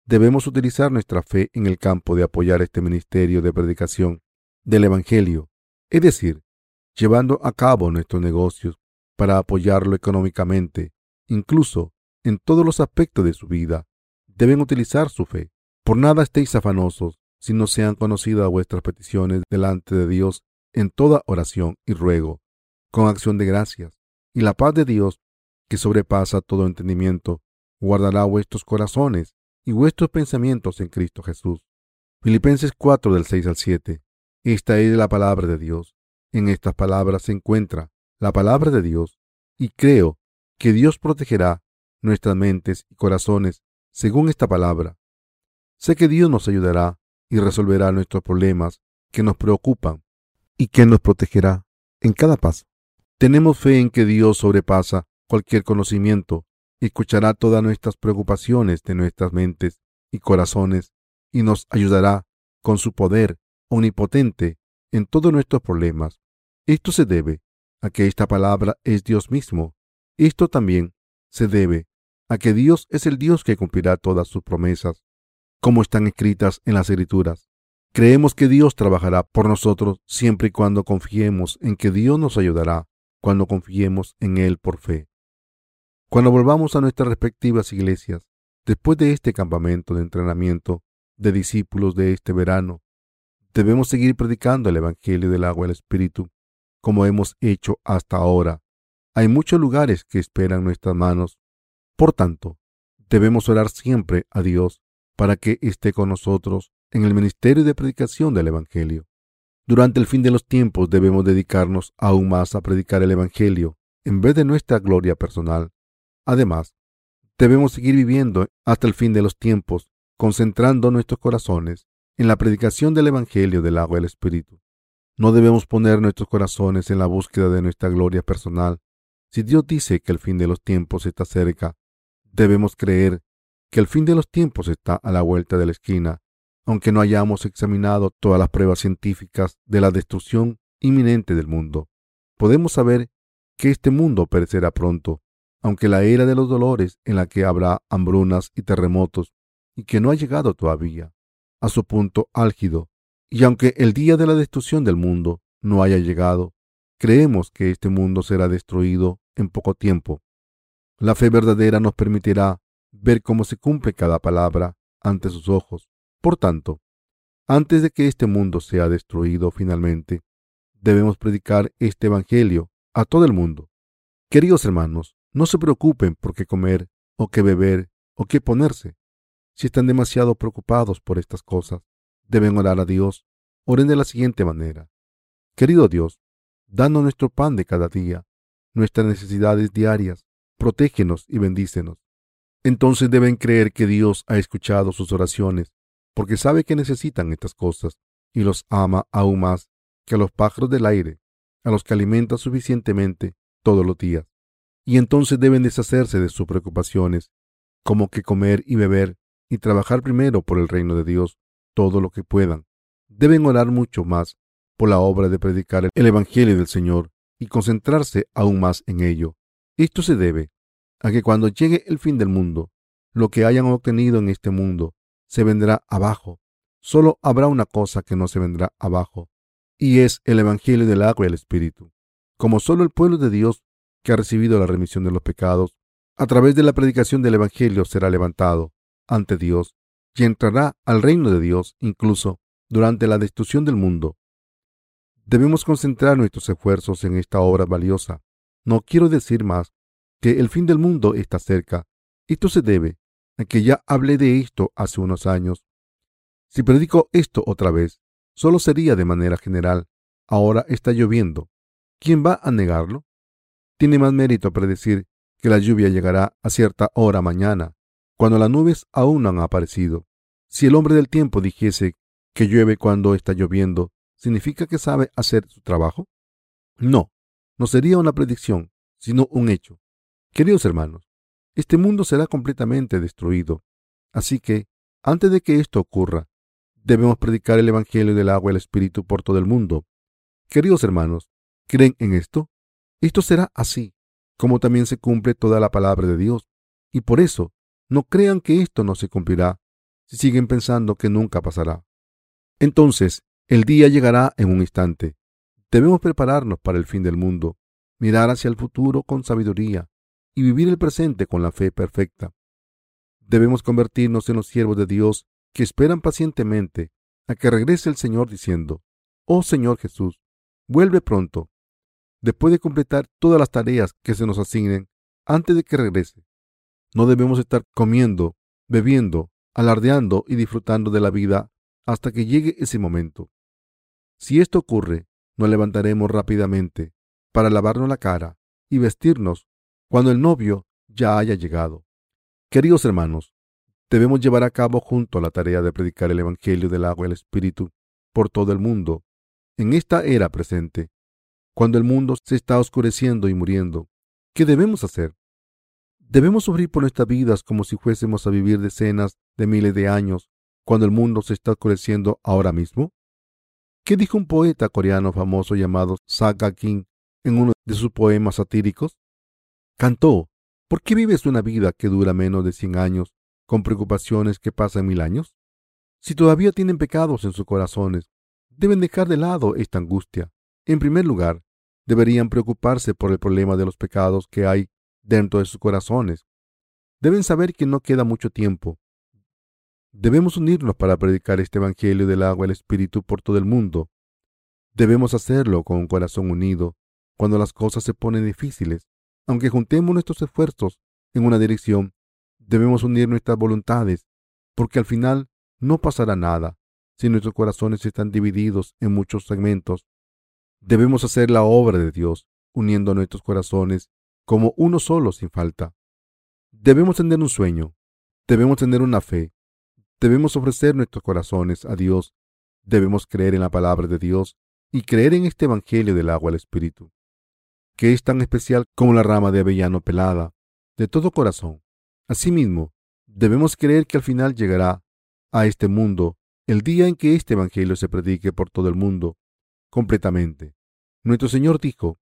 debemos utilizar nuestra fe en el campo de apoyar este ministerio de predicación del Evangelio, es decir, llevando a cabo nuestros negocios para apoyarlo económicamente, incluso en todos los aspectos de su vida, deben utilizar su fe. Por nada estéis afanosos, si no sean conocidas vuestras peticiones delante de Dios en toda oración y ruego, con acción de gracias. Y la paz de Dios, que sobrepasa todo entendimiento, guardará vuestros corazones y vuestros pensamientos en Cristo Jesús. Filipenses 4 del 6 al 7. Esta es la palabra de Dios. En estas palabras se encuentra la palabra de Dios y creo que Dios protegerá nuestras mentes y corazones según esta palabra. Sé que Dios nos ayudará y resolverá nuestros problemas que nos preocupan y que nos protegerá en cada paso. Tenemos fe en que Dios sobrepasa cualquier conocimiento escuchará todas nuestras preocupaciones de nuestras mentes y corazones y nos ayudará con su poder omnipotente en todos nuestros problemas. Esto se debe a que esta palabra es Dios mismo. Esto también se debe a que Dios es el Dios que cumplirá todas sus promesas, como están escritas en las Escrituras. Creemos que Dios trabajará por nosotros siempre y cuando confiemos en que Dios nos ayudará, cuando confiemos en Él por fe. Cuando volvamos a nuestras respectivas iglesias, después de este campamento de entrenamiento de discípulos de este verano, debemos seguir predicando el Evangelio del agua y el Espíritu, como hemos hecho hasta ahora. Hay muchos lugares que esperan nuestras manos. Por tanto, debemos orar siempre a Dios para que esté con nosotros en el ministerio de predicación del Evangelio. Durante el fin de los tiempos debemos dedicarnos aún más a predicar el Evangelio en vez de nuestra gloria personal. Además, debemos seguir viviendo hasta el fin de los tiempos, concentrando nuestros corazones en la predicación del Evangelio del agua y el Espíritu. No debemos poner nuestros corazones en la búsqueda de nuestra gloria personal. Si Dios dice que el fin de los tiempos está cerca, debemos creer que el fin de los tiempos está a la vuelta de la esquina, aunque no hayamos examinado todas las pruebas científicas de la destrucción inminente del mundo. Podemos saber que este mundo perecerá pronto, aunque la era de los dolores en la que habrá hambrunas y terremotos, y que no ha llegado todavía a su punto álgido, y aunque el día de la destrucción del mundo no haya llegado, creemos que este mundo será destruido en poco tiempo. La fe verdadera nos permitirá ver cómo se cumple cada palabra ante sus ojos. Por tanto, antes de que este mundo sea destruido finalmente, debemos predicar este Evangelio a todo el mundo. Queridos hermanos, no se preocupen por qué comer o qué beber o qué ponerse. Si están demasiado preocupados por estas cosas, deben orar a Dios. Oren de la siguiente manera. Querido Dios, danos nuestro pan de cada día, nuestras necesidades diarias, protégenos y bendícenos. Entonces deben creer que Dios ha escuchado sus oraciones, porque sabe que necesitan estas cosas y los ama aún más que a los pájaros del aire, a los que alimenta suficientemente todos los días. Y entonces deben deshacerse de sus preocupaciones, como que comer y beber, y trabajar primero por el reino de Dios todo lo que puedan. Deben orar mucho más por la obra de predicar el Evangelio del Señor y concentrarse aún más en ello. Esto se debe a que cuando llegue el fin del mundo, lo que hayan obtenido en este mundo se vendrá abajo. Solo habrá una cosa que no se vendrá abajo, y es el Evangelio del agua y el Espíritu. Como solo el pueblo de Dios que ha recibido la remisión de los pecados, a través de la predicación del Evangelio será levantado, ante Dios y entrará al reino de Dios incluso durante la destrucción del mundo. Debemos concentrar nuestros esfuerzos en esta obra valiosa. No quiero decir más que el fin del mundo está cerca. Esto se debe a que ya hablé de esto hace unos años. Si predico esto otra vez, solo sería de manera general. Ahora está lloviendo. ¿Quién va a negarlo? Tiene más mérito predecir que la lluvia llegará a cierta hora mañana cuando las nubes aún no han aparecido. Si el hombre del tiempo dijese que llueve cuando está lloviendo, ¿significa que sabe hacer su trabajo? No, no sería una predicción, sino un hecho. Queridos hermanos, este mundo será completamente destruido. Así que, antes de que esto ocurra, debemos predicar el Evangelio del agua y el Espíritu por todo el mundo. Queridos hermanos, ¿creen en esto? Esto será así, como también se cumple toda la palabra de Dios. Y por eso no crean que esto no se cumplirá si siguen pensando que nunca pasará. Entonces, El día llegará en un instante. Debemos prepararnos para el fin del mundo, mirar hacia el futuro con sabiduría y vivir el presente con la fe perfecta. Debemos convertirnos en los siervos de Dios que esperan pacientemente a que regrese el Señor diciendo, Oh Señor Jesús, vuelve pronto, después de completar todas las tareas que se nos asignen antes de que regrese. No debemos estar comiendo, bebiendo, alardeando y disfrutando de la vida hasta que llegue ese momento. Si esto ocurre, nos levantaremos rápidamente para lavarnos la cara y vestirnos cuando el novio ya haya llegado. Queridos hermanos, debemos llevar a cabo junto la tarea de predicar el Evangelio del agua y el Espíritu por todo el mundo, en esta era presente, cuando el mundo se está oscureciendo y muriendo. ¿Qué debemos hacer? ¿Debemos sufrir por nuestras vidas como si fuésemos a vivir decenas de miles de años cuando el mundo se está oscureciendo ahora mismo? ¿Qué dijo un poeta coreano famoso llamado Saga King en uno de sus poemas satíricos? Cantó, ¿por qué vives una vida que dura menos de cien años con preocupaciones que pasan mil años? Si todavía tienen pecados en sus corazones, deben dejar de lado esta angustia. En primer lugar, deberían preocuparse por el problema de los pecados que hay dentro de sus corazones. Deben saber que no queda mucho tiempo. Debemos unirnos para predicar este Evangelio del agua y el Espíritu por todo el mundo. Debemos hacerlo con un corazón unido cuando las cosas se ponen difíciles. Aunque juntemos nuestros esfuerzos en una dirección, debemos unir nuestras voluntades, porque al final no pasará nada si nuestros corazones están divididos en muchos segmentos. Debemos hacer la obra de Dios, uniendo nuestros corazones como uno solo sin falta. Debemos tener un sueño, debemos tener una fe, debemos ofrecer nuestros corazones a Dios, debemos creer en la palabra de Dios y creer en este Evangelio del agua al Espíritu, que es tan especial como la rama de avellano pelada, de todo corazón. Asimismo, debemos creer que al final llegará a este mundo el día en que este Evangelio se predique por todo el mundo completamente. Nuestro Señor dijo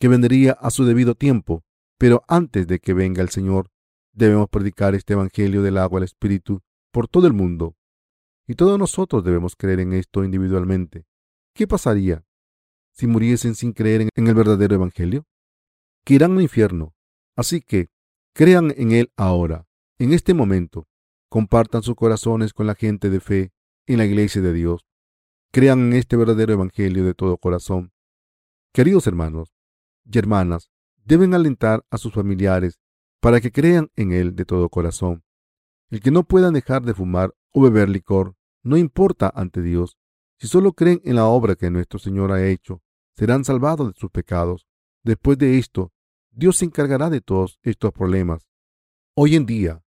que vendría a su debido tiempo, pero antes de que venga el Señor, debemos predicar este Evangelio del agua al Espíritu por todo el mundo. Y todos nosotros debemos creer en esto individualmente. ¿Qué pasaría si muriesen sin creer en el verdadero Evangelio? Que irán al infierno. Así que crean en Él ahora, en este momento. Compartan sus corazones con la gente de fe en la iglesia de Dios. Crean en este verdadero Evangelio de todo corazón. Queridos hermanos y hermanas, deben alentar a sus familiares para que crean en Él de todo corazón. El que no puedan dejar de fumar o beber licor no importa ante Dios. Si solo creen en la obra que nuestro Señor ha hecho, serán salvados de sus pecados. Después de esto, Dios se encargará de todos estos problemas. Hoy en día,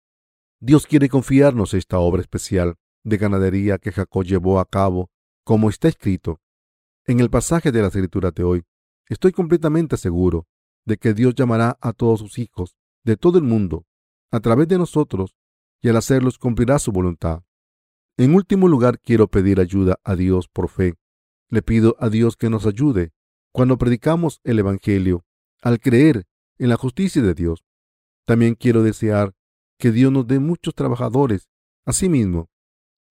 Dios quiere confiarnos esta obra especial de ganadería que Jacob llevó a cabo, como está escrito en el pasaje de la escritura de hoy. Estoy completamente seguro de que Dios llamará a todos sus hijos de todo el mundo a través de nosotros y al hacerlos cumplirá su voluntad. En último lugar, quiero pedir ayuda a Dios por fe. Le pido a Dios que nos ayude cuando predicamos el Evangelio, al creer en la justicia de Dios. También quiero desear que Dios nos dé muchos trabajadores. Asimismo,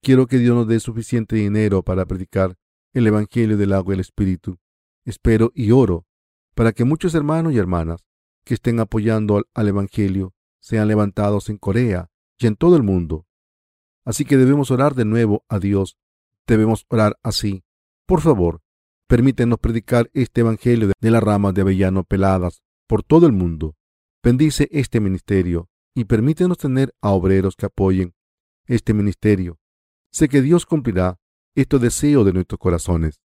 Quiero que Dios nos dé suficiente dinero para predicar el Evangelio del agua y el Espíritu. Espero y oro para que muchos hermanos y hermanas que estén apoyando al, Evangelio sean levantados en Corea y en todo el mundo. Así que debemos orar de nuevo a Dios. Debemos orar así. Por favor, permítenos predicar este Evangelio de las ramas de avellano peladas por todo el mundo. Bendice este ministerio y permítenos tener a obreros que apoyen este ministerio Sé que Dios cumplirá estos deseos de nuestros corazones.